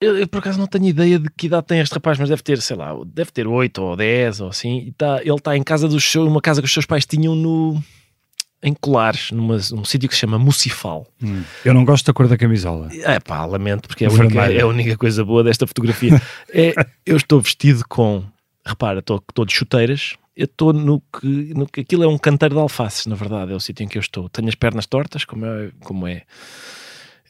Eu, eu, por acaso não tenho ideia de que idade tem este rapaz, mas deve ter, sei lá, deve ter 8 ou 10 ou assim. E tá, ele está em casa dos seus, uma casa que os seus pais tinham no em Colares, numa, num sítio que se chama Mucifal. Hum. Eu não gosto da cor da camisola. É pá, lamento, porque é a, única, é a única coisa boa desta fotografia. é, eu estou vestido com, repara, estou, estou de chuteiras, eu estou no que, no que aquilo é um canteiro de alfaces, na verdade, é o sítio em que eu estou. Tenho as pernas tortas, como é, como é,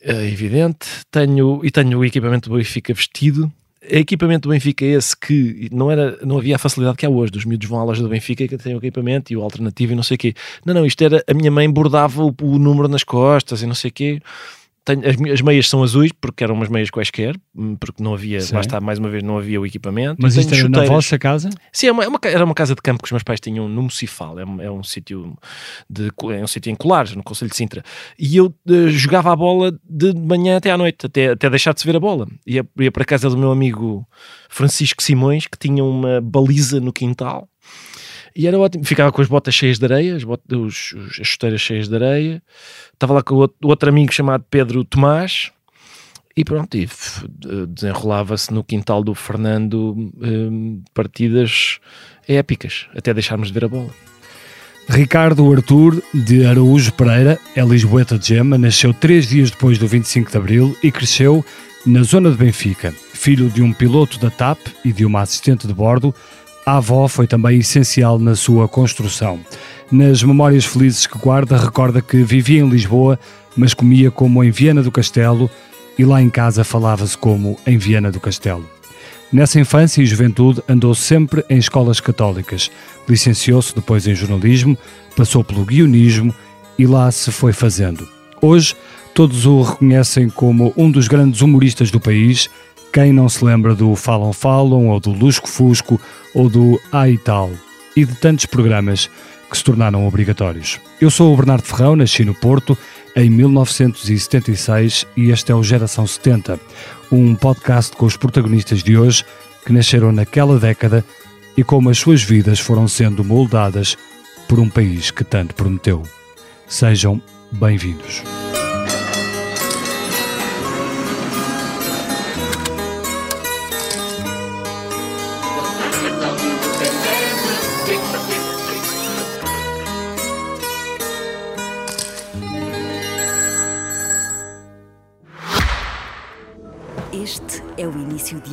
é evidente, tenho, e tenho o equipamento do Benfica vestido, o equipamento do Benfica é esse que não, era, não havia a facilidade que há hoje. Os miúdos vão à loja do Benfica e têm o equipamento e o alternativo e não sei o quê. Não, não, isto era. A minha mãe bordava o, o número nas costas e não sei o quê. Tenho, as, as, meias são azuis porque eram umas meias quaisquer, hum, porque não havia, Sim. lá está, mais uma vez, não havia o equipamento. Mas isto era na vossa casa? Sim, é uma, é uma, era uma casa de campo que os meus pais tinham no Mucifal, é, um, é um sítio de é um sítio em Colares, no Conselho de Sintra. E eu uh, jogava a bola de manhã até à noite, até, até deixar de se ver a bola. Ia, ia para a casa do meu amigo Francisco Simões, que tinha uma baliza no quintal. E era ótimo, ficava com as botas cheias de areia, as, botas, os, os, as chuteiras cheias de areia, estava lá com o outro, outro amigo chamado Pedro Tomás, e pronto, e desenrolava-se no quintal do Fernando um, partidas épicas, até deixarmos de ver a bola. Ricardo Arthur de Araújo Pereira é lisboeta de Gema, nasceu três dias depois do 25 de Abril e cresceu na zona de Benfica. Filho de um piloto da TAP e de uma assistente de bordo, a avó foi também essencial na sua construção. Nas memórias felizes que guarda, recorda que vivia em Lisboa, mas comia como em Viana do Castelo e lá em casa falava-se como em Viana do Castelo. Nessa infância e juventude andou sempre em escolas católicas. Licenciou-se depois em jornalismo, passou pelo guionismo e lá se foi fazendo. Hoje, todos o reconhecem como um dos grandes humoristas do país. Quem não se lembra do Falam Falam, ou do Lusco Fusco, ou do A e Tal, e de tantos programas que se tornaram obrigatórios. Eu sou o Bernardo Ferrão, nasci no Porto em 1976 e este é o Geração 70, um podcast com os protagonistas de hoje que nasceram naquela década e como as suas vidas foram sendo moldadas por um país que tanto prometeu. Sejam bem-vindos.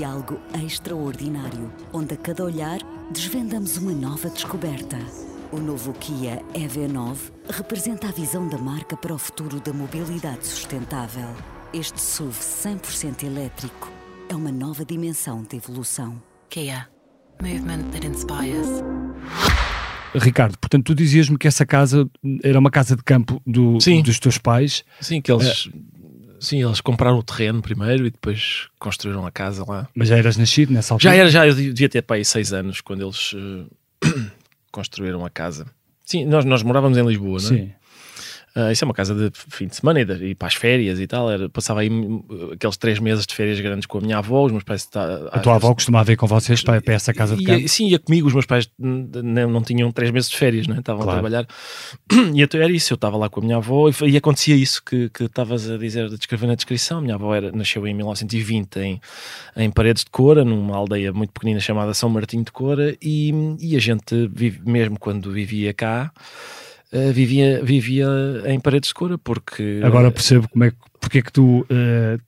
Algo extraordinário, onde a cada olhar desvendamos uma nova descoberta. O novo Kia EV9 representa a visão da marca para o futuro da mobilidade sustentável. Este SUV 100% elétrico é uma nova dimensão de evolução. Kia. Movement that inspires. Ricardo, portanto, tu dizias-me que essa casa era uma casa de campo do, dos teus pais. Sim, que eles é Sim, eles compraram o terreno primeiro e depois construíram a casa lá. Mas já eras nascido nessa altura? Já era, já. Eu devia ter para aí seis anos quando eles uh, construíram a casa. Sim, nós, nós morávamos em Lisboa, não é? Sim. Uh, isso é uma casa de fim de semana e, de, e para as férias e tal. Era, passava aí aqueles três meses de férias grandes com a minha avó. Os meus pais. Tá, a tua avó costumava vir com vocês para, para essa casa de campo? Sim, ia comigo. Os meus pais não, não tinham três meses de férias, né? estavam claro. a trabalhar. E então era isso. Eu estava lá com a minha avó e, e acontecia isso que estavas a dizer, de descrever na descrição. A minha avó era, nasceu em 1920 em, em Paredes de Cora, numa aldeia muito pequenina chamada São Martinho de Cora. E, e a gente, vive, mesmo quando vivia cá, uh, vivia, vivia em paredes de cura, porque... Agora percebo como é que, porque é que tu uh,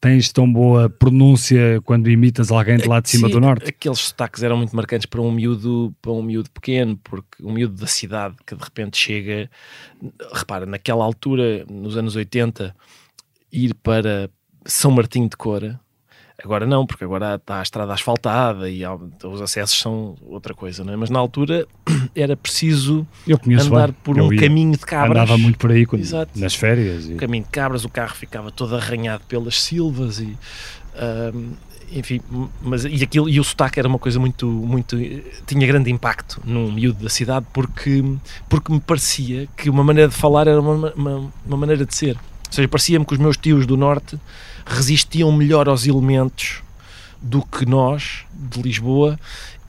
tens tão boa pronúncia quando imitas alguém de lá de cima Sim, do norte. Aqueles sotaques eram muito marcantes para um miúdo, para um miúdo pequeno, porque um miúdo da cidade que de repente chega, repara, naquela altura, nos anos 80, ir para São Martinho de Cora, Agora não, porque agora está a estrada asfaltada e os acessos são outra coisa, não é? Mas na altura era preciso andar bem. por Eu um ia. caminho de cabras. Andava muito por aí quando, nas férias. E... Um caminho de cabras, o carro ficava todo arranhado pelas silvas e... Um, enfim, mas e aquilo e o sotaque era uma coisa muito muito tinha grande impacto num miúdo da cidade porque porque me parecia que uma maneira de falar era uma, uma, uma maneira de ser. Ou seja, parecia-me que os meus tios do norte resistiam melhor aos elementos do que nós, de Lisboa,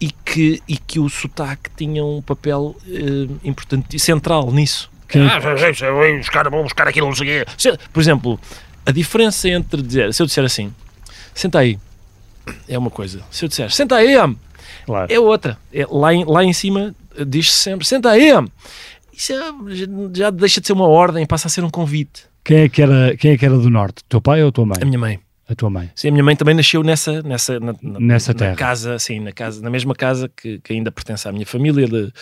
e que, e que o sotaque tinha um papel uh, importante, central nisso. Que... Ah, os caras vão buscar aquilo, não sei Por exemplo, a diferença entre dizer, se eu disser assim, senta aí, é uma coisa. Se eu disser, senta aí, homem, Claro. é outra. É, lá, em, lá em cima eh, diz-se sempre, senta aí, homem. Isso é- já deixa de ser uma ordem, passa a ser um convite. Quem, é que era, quem é que era do norte? Teu pai ou tua mãe? A minha mãe. A tua mãe. Sim, a minha mãe também nasceu nessa, nessa, na, na- Nessa na terra. casa, sim, na casa, na mesma casa que, que ainda pertence à minha família, de-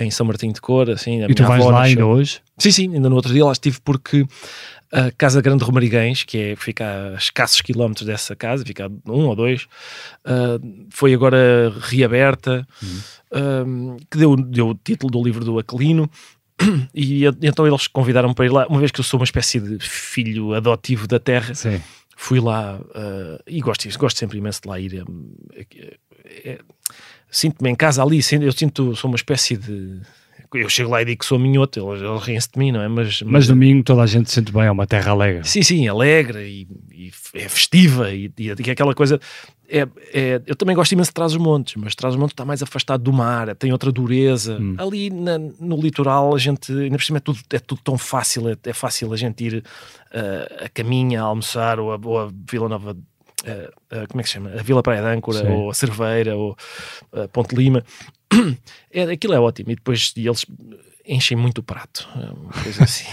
em São Martinho de Cor, assim. E tu vais lá nasceu- ainda hoje? Sim, sim, ainda no outro dia lá estive porque a Casa Grande de Romariguens, que é, fica a escassos quilómetros dessa casa, fica a um ou dois, ah, foi agora reaberta, ah, que deu, deu o título do livro do Aquilino. E então eles convidaram-me para ir lá, uma vez que eu sou uma espécie de filho adotivo da terra, Sim. fui lá ah, e gosto, gosto sempre imenso de lá ir. É- é- é- Sinto-me em casa ali, eu sinto, sou uma espécie de. Eu chego lá e digo que sou minhoto, eles, eles riem-se de mim, não é? Mas, Mas domingo toda a gente se sente bem, é uma terra alegre. Sim, sim, alegre e, e é festiva e, e, e aquela coisa. É, é- eu também gosto imenso de Trás-os-Montes, mas Trás-os-Montes está mais afastado do mar, tem outra dureza. Hum. Ali na- no litoral, a gente, ainda por cima, é tudo, é tudo tão fácil, é, é fácil a gente ir ah, a caminha, a almoçar ou a, ou a Vila Nova. Ah, ah, como é que se chama? A Vila Praia de Âncora, Sim. ou a Cerveira, ou a Ponte Lima. É, aquilo é ótimo. E depois e eles enchem muito o prato. É uma coisa assim.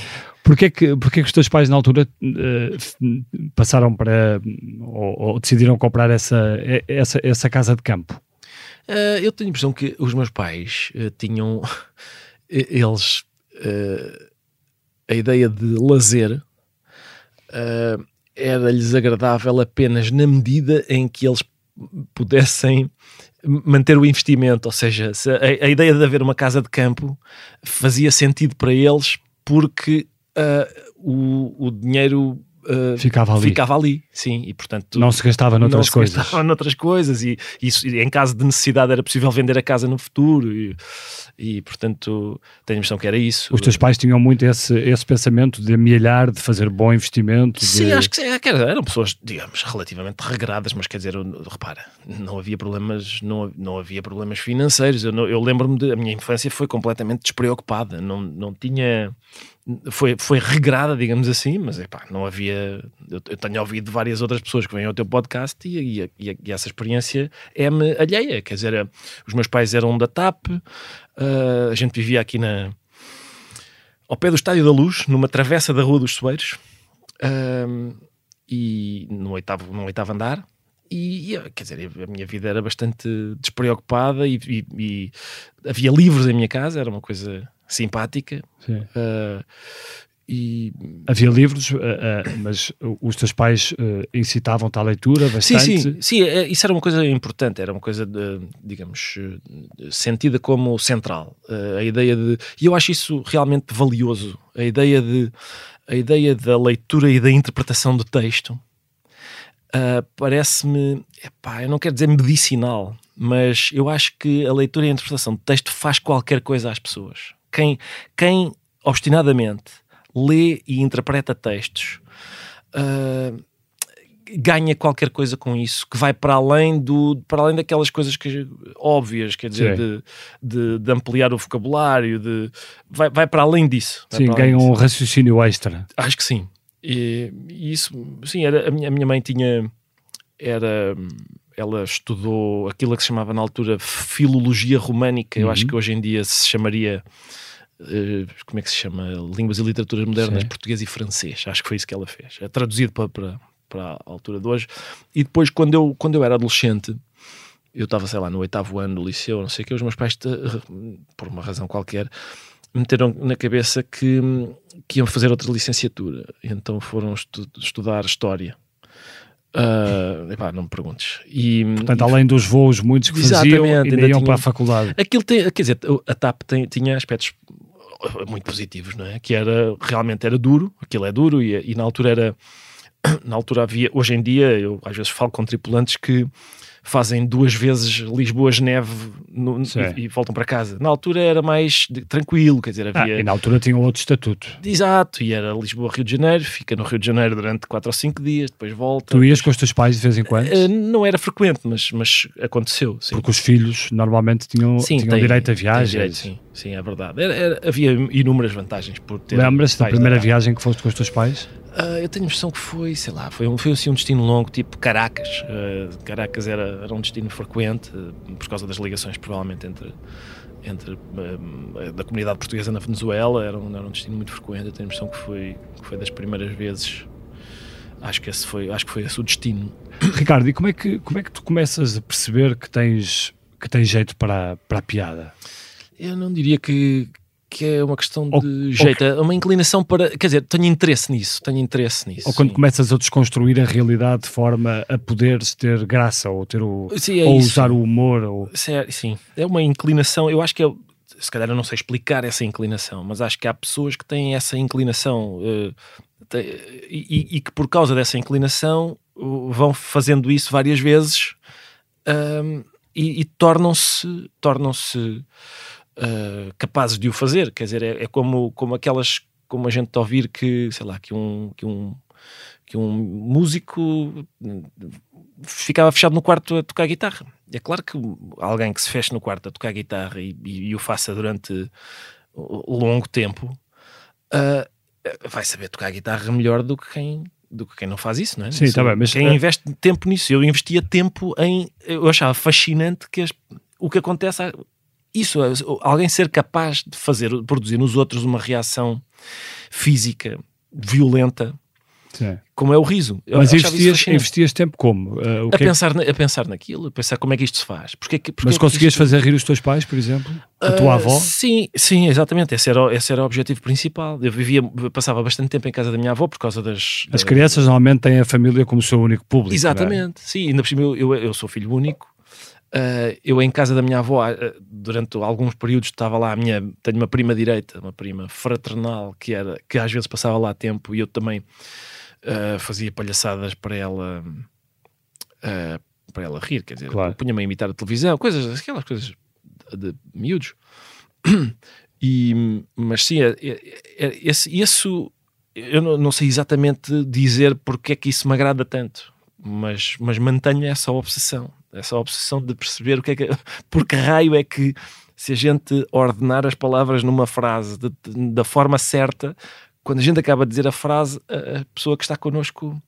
Porquê que, porquê que os teus pais na altura f- passaram para ou, ou decidiram comprar essa, essa, essa casa de campo? Uh, eu tenho a impressão que os meus pais uh, tinham eles uh, a ideia de lazer uh, era-lhes agradável apenas na medida em que eles pudessem manter o investimento, ou seja, se a, a ideia de haver uma casa de campo fazia sentido para eles porque uh, o, o dinheiro uh, Ficava ali. ficava ali, sim, e portanto Não se gastava noutras não coisas. gastava noutras coisas e, isso, em caso de necessidade era possível vender a casa no futuro e, e, portanto tenho a impressão que era isso. Os teus pais tinham muito esse, esse pensamento de amelhar, de fazer bom investimento. de- Sim, acho que, sim, é eram pessoas, digamos, relativamente regradas, mas quer dizer, repara, não havia problemas, não, não havia problemas financeiros. Eu, eu lembro-me de a minha infância foi completamente despreocupada, não, não tinha foi, foi regrada, digamos assim, mas epá, não havia. Eu, eu tenho ouvido várias outras pessoas que vêm ao teu podcast e, e- e- e essa experiência é-me alheia. Quer dizer, os meus pais eram da TAP, ah, a gente vivia aqui na, ao pé do Estádio da Luz, numa travessa da Rua dos Soeiros, ahm, e no oitavo, no oitavo andar. E, e, quer dizer, a minha vida era bastante despreocupada e havia livros em minha casa, era uma coisa simpática. Sim. ah, e Havia livros, eh, eh, mas os teus pais incitavam-te à leitura sim, bastante. sim, sim, é- isso era uma coisa importante, era uma coisa, de, digamos, sentida como central. A ideia de. E eu acho isso realmente valioso. A ideia de. A ideia da leitura e da interpretação do texto parece-me. Eu não quero dizer medicinal, mas eu acho que a leitura e a interpretação do texto faz qualquer coisa às pessoas. Quem, quem obstinadamente lê e interpreta textos. ah, ganha qualquer coisa com isso que vai para além do para além daquelas coisas que óbvias quer dizer de, de, de ampliar o vocabulário de vai, vai para além disso Sim, disso. um raciocínio extra. Acho que sim. E, e isso, sim, era, a, minha, a minha mãe tinha, era, ela estudou aquilo que se chamava na altura filologia românica, eu acho Uhum. que hoje em dia se chamaria, eh, como é que se chama? Línguas e literaturas modernas, Sim. português e francês, acho que foi isso que ela fez, é traduzido para, para, para a altura de hoje. E depois, quando eu, quando eu era adolescente, eu estava, sei lá, no oitavo ano do liceu, não sei o que, os meus pais, por uma razão qualquer, meteram na cabeça que, que iam fazer outra licenciatura. Então foram estu- estudar História. Ah, epá, não me perguntes. E, Portanto, além dos voos muitos que faziam, ainda, ainda iam tinham- para a faculdade. Aquilo tem, quer dizer, a TAP tem- tinha aspectos muito positivos, não é? Que era, realmente era duro, aquilo é duro e, e na altura era, na altura havia, hoje em dia, eu às vezes falo com tripulantes que fazem duas vezes Lisboa-Geneve e, e voltam para casa. Na altura era mais de- tranquilo, quer dizer, Ah, havia... e na altura tinham outro estatuto. Exato, e era Lisboa-Rio de Janeiro, fica no Rio de Janeiro durante 4 ou 5 dias, depois volta. Tu ias com os teus pais de vez em quando? Eh, não era frequente, mas, mas aconteceu. Sim. Porque os filhos normalmente tinham, Sim, tinham tem- direito a viagens. direito, sim, sim, é verdade. Era- era- havia inúmeras vantagens por ter. Lembras-te da primeira viagem que foste com os teus pais? Uh, eu tenho a impressão que foi, sei lá, foi, um, foi assim um destino longo, tipo Caracas. Uh, Caracas era, era um destino frequente, uh, por causa das ligações, provavelmente, entre, entre da comunidade portuguesa na Venezuela. Era um, era um destino muito frequente. Eu tenho a impressão que foi, que foi das primeiras vezes. Acho que esse foi, acho que foi esse o destino. Ricardo, e como é que, como é que tu começas a perceber que tens, que tens jeito para, para a piada? Eu não diria que, que é uma questão de ou, jeito, é uma inclinação para. Quer dizer, tenho interesse nisso, tenho interesse nisso. Ou quando sim. começas a desconstruir a realidade de forma a poderes ter graça ou ter o. Sim, é ou isso. usar o humor. Ou... Sim, é uma inclinação. Eu acho que é. Se calhar eu não sei explicar essa inclinação, mas acho que há pessoas que têm essa inclinação uh, e, e, que por causa dessa inclinação uh, vão fazendo isso várias vezes uh, e, e tornam-se tornam-se uh, capazes de o fazer. Quer dizer, é, é, como, como aquelas, como a gente ouvir que, sei lá, que um, que um, que um músico ficava fechado no quarto a tocar guitarra. É claro que alguém que se feche no quarto a tocar guitarra e, e, e o faça durante longo tempo uh, vai saber tocar guitarra melhor do que quem do que quem não faz isso, não é? Sim, está bem, mas quem é... investe tempo nisso, eu investia tempo em, eu achava fascinante que as, o que acontece isso, alguém ser capaz de fazer, produzir nos outros uma reação física violenta, Sim. como é o riso. Eu Mas investias, investias tempo como? Uh, a, é pensar na, a pensar naquilo, a pensar como é que isto se faz. Porque, porque Mas conseguias isto... fazer rir os teus pais, por exemplo? A uh, tua avó? Sim, sim, exatamente. Esse era, esse era o objetivo principal. Eu vivia, passava bastante tempo em casa da minha avó por causa das. As crianças normalmente têm a família como seu único público. É? Exatamente, é? sim. Ainda por cima eu, eu, eu sou filho único Uh, eu em casa da minha avó, uh, durante alguns períodos estava lá a minha, tenho uma prima direita, uma prima fraternal, que era que às vezes passava lá tempo e eu também uh, fazia palhaçadas para ela para ela rir, quer dizer, claro. punha-me a imitar a televisão, coisas, aquelas coisas de, de miúdos. E, mas sim, é, é, é, esse, isso eu não, não sei exatamente dizer porque é que isso me agrada tanto, mas, mas mantenho essa obsessão essa obsessão de perceber o que é que. Por que raio é que se a gente ordenar as palavras numa frase de, de, da forma certa, quando a gente acaba de dizer a frase, a, pessoa que está connosco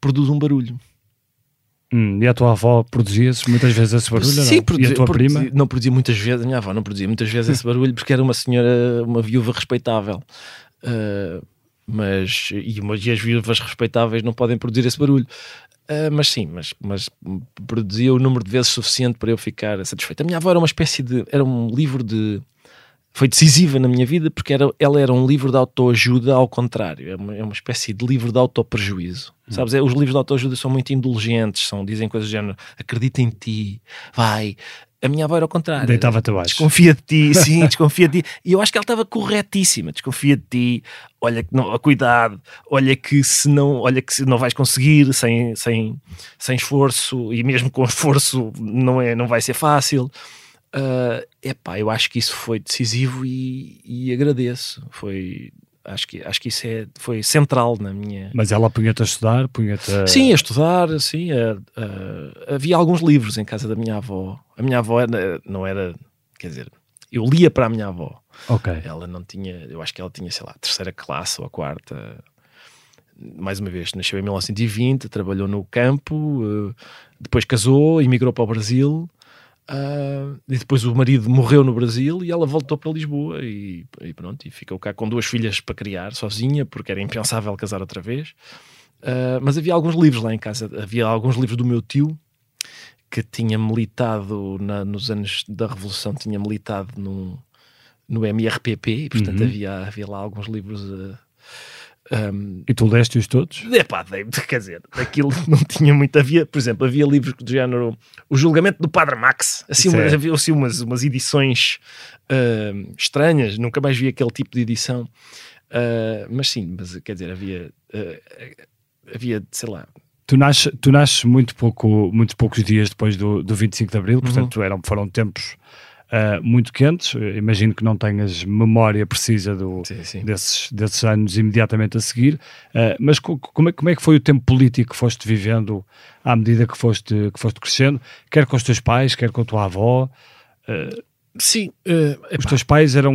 produz um barulho. Hum, e a tua avó produzia-se muitas vezes esse barulho? Sim, não? Produzia, e a tua produzia, prima? Não produzia muitas vezes, a minha avó não produzia muitas vezes esse barulho porque era uma senhora, uma viúva respeitável. Uh, mas e, e as viúvas respeitáveis não podem produzir esse barulho. Uh, mas sim, mas, mas produzia o número de vezes suficiente para eu ficar satisfeito. A minha avó era uma espécie de. Era um livro de. Foi decisiva na minha vida porque era, ela era um livro de autoajuda ao contrário. É uma, é uma espécie de livro de autoprejuízo. Hum. Sabes? É, os livros de autoajuda são muito indulgentes, são, dizem coisas do género: acredita em ti, vai, a minha avó era ao contrário. Deitava-te abaixo. Desconfia de ti, sim, desconfia de ti. E eu acho que ela estava corretíssima. Desconfia de ti, olha que não, cuidado, olha que se não, olha que se não vais conseguir sem, sem, sem esforço, e mesmo com esforço não, é, não vai ser fácil. Uh, epá, eu acho que isso foi decisivo e, e agradeço. Foi acho que, acho que isso é, foi central na minha. Mas ela punha-te a estudar? Punha-te a... Sim, a estudar, sim. A, a, havia alguns livros em casa da minha avó. A minha avó era, não era, quer dizer, eu lia para a minha avó. Ok. Ela não tinha, eu acho que ela tinha, sei lá, terceira classe ou a quarta. Mais uma vez, nasceu em 1920, trabalhou no campo, eh, depois casou, emigrou para o Brasil Uh, e depois o marido morreu no Brasil e ela voltou para Lisboa e, e, pronto, e ficou cá com duas filhas para criar, sozinha, porque era impensável casar outra vez. Uh, mas havia alguns livros lá em casa, havia alguns livros do meu tio que tinha militado na, nos anos da Revolução, tinha militado no, no MRPP, e portanto uhum. havia, havia lá alguns livros uh, um, e tu leste-os todos? É pá, quer dizer, aquilo não tinha muito. Havia, por exemplo, havia livros do género O Julgamento do Padre Max. Assim, umas, havia assim, umas, umas edições uh, estranhas, nunca mais vi aquele tipo de edição. Uh, mas sim, mas, quer dizer, havia, uh, havia, sei lá, Tu nasces, tu nasces muito, pouco, muito poucos dias depois do, do 25 de Abril, portanto uhum. eram, foram tempos uh, muito quentes. Imagino que não tenhas memória precisa do, sim, sim. Desses, desses anos imediatamente a seguir. Uh, mas co como é, como é que foi o tempo político que foste vivendo à medida que foste, que foste crescendo, quer com os teus pais, quer com a tua avó? Uh, Sim. Uh, os teus pais eram.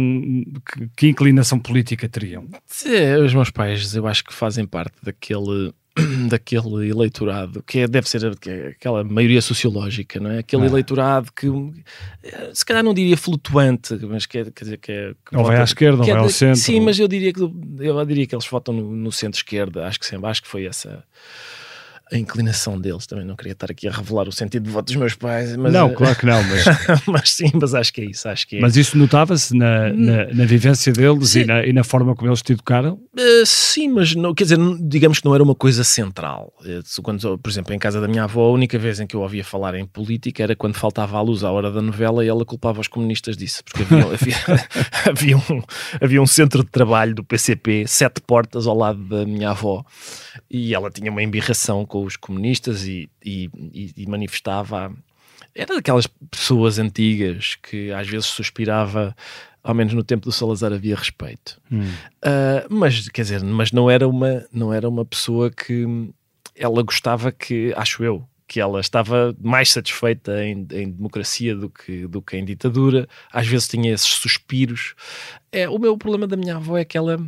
Que, que, inclinação política teriam? Sim, os meus pais, eu acho que fazem parte daquele. daquele eleitorado que é, deve ser que é aquela maioria sociológica, não é? Aquele ah. eleitorado que eh, se calhar não diria flutuante, mas que é, quer dizer que é que ou vai à esquerda, ou é vai ao centro. Sim, mas eu diria que eu diria que eles votam no, no centro-esquerda, acho que sempre, acho que foi essa a inclinação deles. Também não queria estar aqui a revelar o sentido de voto dos meus pais. Mas, não, claro que não. Mas, mas sim, mas acho que é isso. Acho que é. Mas isso notava-se na, na, na, vivência deles e na, e na, forma como eles te educaram? Uh, sim, mas não, quer dizer, digamos que não era uma coisa central. Eh, quando, por exemplo, em casa da minha avó, a única vez em que eu ouvia falar em política era quando faltava a luz à hora da novela e ela culpava os comunistas disso. Porque havia, havia, havia, um, havia um centro de trabalho do PCP, sete portas ao lado da minha avó, e ela tinha uma embirração com com os comunistas e, e, e manifestava. Era daquelas pessoas antigas que às vezes suspirava ao menos no tempo do Salazar havia respeito. Hum. Uh, mas quer dizer, mas não era uma não era uma pessoa que ela gostava que, acho eu, que ela estava mais satisfeita em, em, democracia do que, do que em ditadura. Às vezes tinha esses suspiros. É, o meu problema da minha avó é que ela.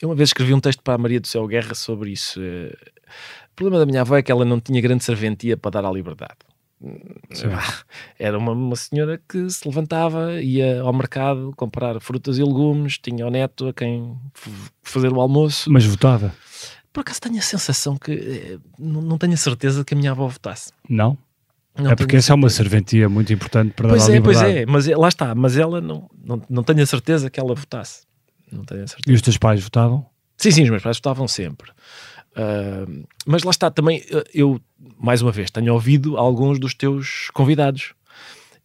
Eu uma vez escrevi um texto para a Maria do Céu Guerra sobre isso. Uh, problema da minha avó é que ela não tinha grande serventia para dar à liberdade. Sim. Era uma, uma, senhora que se levantava, ia ao mercado comprar frutas e legumes, tinha o neto a quem fazer o almoço. Mas votava? Por acaso tenho a sensação que eh, não, não tenho a certeza que a minha avó votasse. Não? Não é porque essa é uma serventia muito importante para pois dar é, liberdade. Pois é, mas é, lá está, mas ela não, não, não tenho a certeza que ela votasse. Não tenho a certeza. E os teus pais votavam? Sim, sim, os meus pais votavam sempre. Uh, mas lá está, também ah, eu, mais uma vez, tenho ouvido alguns dos teus convidados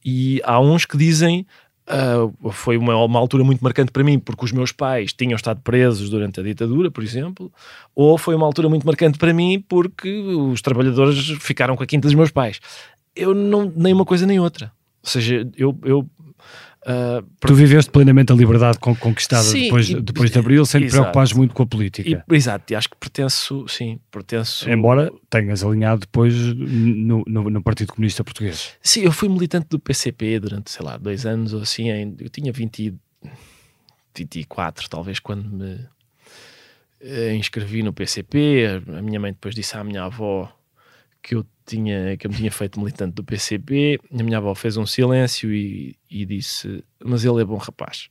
e há uns que dizem uh, foi uma, uma, altura muito marcante para mim porque os meus pais tinham estado presos durante a ditadura, por exemplo, ou foi uma altura muito marcante para mim porque os trabalhadores ficaram com a quinta dos meus pais. Eu não, nem uma coisa nem outra. Ou seja, eu, eu Uh, tu viveste plenamente a liberdade conquistada sim, depois, e, depois de Abril, sem te preocupares muito com a política. E, exato, e acho que pertenço, sim, pertenço... Embora tenhas alinhado depois no, no, no, Partido Comunista Português. Sim, eu fui militante do PCP durante, sei lá, dois anos ou assim, eu tinha 20, 24 talvez quando me eh, inscrevi no PCP, a minha mãe depois disse à minha avó que eu tinha, que eu me tinha feito militante do PCP, a minha avó fez um silêncio e, e disse: Mas ele é bom rapaz.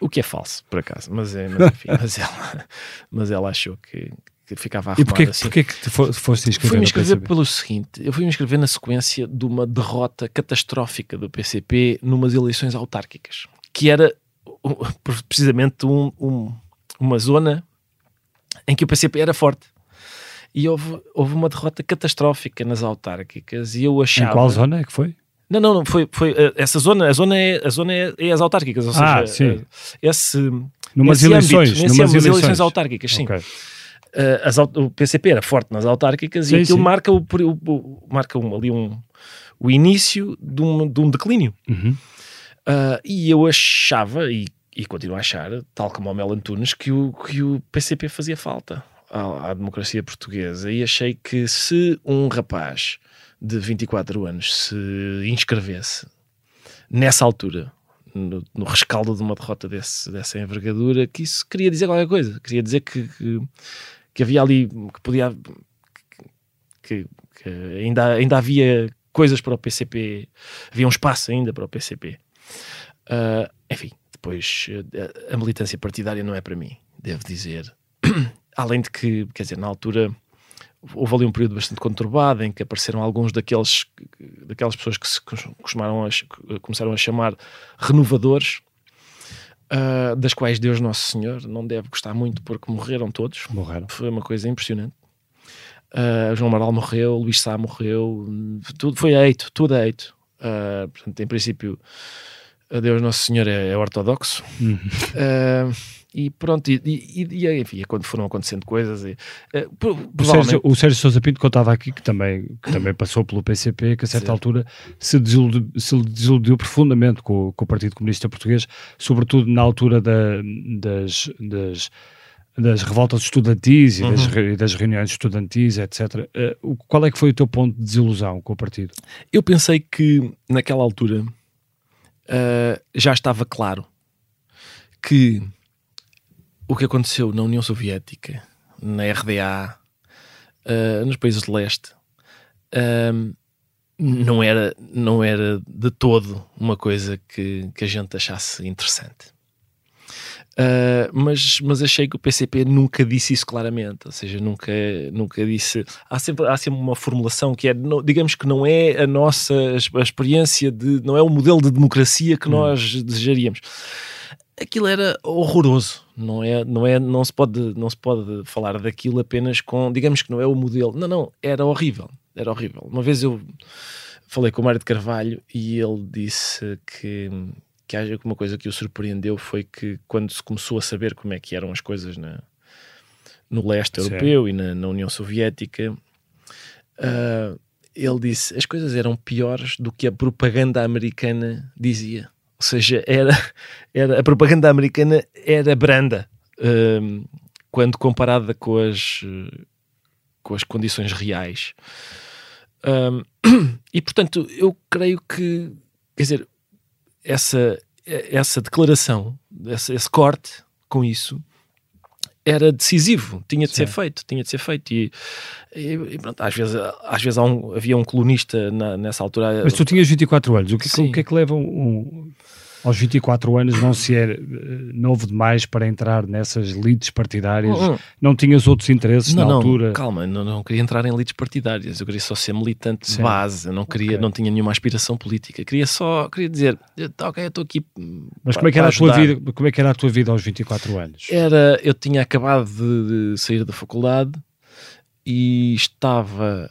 O que é falso, por acaso, mas, é, mas, enfim, mas, ela, mas ela achou que, que ficava arrumado E porquê, assim. porquê que te foste inscrever Fui-me inscrever pelo seguinte, eu fui-me inscrever na sequência de uma derrota catastrófica do PCP numas eleições autárquicas, que era precisamente um, um, uma zona em que o PCP era forte e houve, houve uma derrota catastrófica nas autárquicas e eu achava... Em qual zona é que foi? Não, não, não, foi, foi eh, essa zona, a zona é, a zona é, é as autárquicas, ou ah, seja, sim. Eh, esse, numas eleições, âmbito, numas eleições. eleições autárquicas, sim. Okay. Uh, as, o PCP era forte nas autárquicas sim, e aquilo sim. marca, o, o, o, marca um, ali um, o início de um, de um declínio. Uhum. Uh, e eu achava, e, e continuo a achar, tal como o Mel Antunes, que o, que o PCP fazia falta à, à, democracia portuguesa e achei que se um rapaz de 24 anos se inscrevesse nessa altura, no, no rescaldo de uma derrota desse, dessa envergadura, que isso queria dizer qualquer coisa. Queria dizer que, que, que havia ali, que podia. Que, que, ainda, ainda havia coisas para o PCP, havia um espaço ainda para o PCP. Uh, ah, enfim, depois a, a militância partidária não é para mim, devo dizer. Além de que, quer dizer, na altura houve ali um período bastante conturbado em que apareceram alguns daqueles, daquelas pessoas que se costumaram a, começaram a chamar renovadores, uh, das quais Deus Nosso Senhor não deve gostar muito porque morreram todos. Morreram. Foi uma coisa impressionante. Uh, João Amaral morreu, Luís Sá morreu, tudo foi eito, tudo eito. Uh, portanto, em princípio, Deus Nosso Senhor é, é ortodoxo. Uhum. Uh, e pronto, e, e, e enfim, é quando foram acontecendo coisas. E, uh, o, Sérgio, o Sérgio Sousa Pinto contava aqui que também, que também passou pelo PCP, que a certa Sim. altura se desiludiu, se desiludiu profundamente com, com, o Partido Comunista Português, sobretudo na altura da, das, das, das revoltas estudantis e uhum. das, das, reuniões estudantis, etc. Uh, qual é que foi o teu ponto de desilusão com o partido? Eu pensei que naquela altura uh, já estava claro que o que aconteceu na União Soviética, na RDA, uh, nos países de leste, uh, não, era, não era de todo uma coisa que, que a gente achasse interessante. Uh, mas, mas achei que o PCP nunca disse isso claramente, ou seja, nunca, nunca disse. Há sempre, há sempre uma formulação que é, digamos que não é a nossa a experiência de, não é o modelo de democracia que hum. nós desejaríamos. Aquilo era horroroso, não é, não é, não se pode, não se pode falar daquilo apenas com, digamos que não é o modelo. Não, não, era horrível, era horrível. Uma vez eu falei com o Mário de Carvalho e ele disse que que haja uma coisa que o surpreendeu foi que quando se começou a saber como é que eram as coisas na, no leste europeu e na, na, União Soviética, uh, ele disse as coisas eram piores do que a propaganda americana dizia. Ou seja, era, era, a propaganda americana era branda uh, quando comparada com as, com as condições reais. Uh, e portanto, eu creio que, quer dizer, essa, essa declaração, esse, esse corte com isso, era decisivo, tinha de Sim. ser feito, tinha de ser feito. E, e, e pronto, às vezes, às vezes um, havia um colunista na, nessa altura. Mas tu tinhas 24 anos, o que, o que é que leva um, aos 24 anos não se é novo demais para entrar nessas lides partidárias? Não, não tinhas outros interesses não, na não, altura? Calma, não, não queria entrar em lides partidárias, eu queria só ser militante Sim. de base, eu não queria, okay. não tinha nenhuma aspiração política, queria só, queria dizer, ok, eu estou aqui. Mas como é que era a tua vida? Como é que era a tua vida aos 24 anos? Era, eu tinha acabado de, de sair da faculdade e estava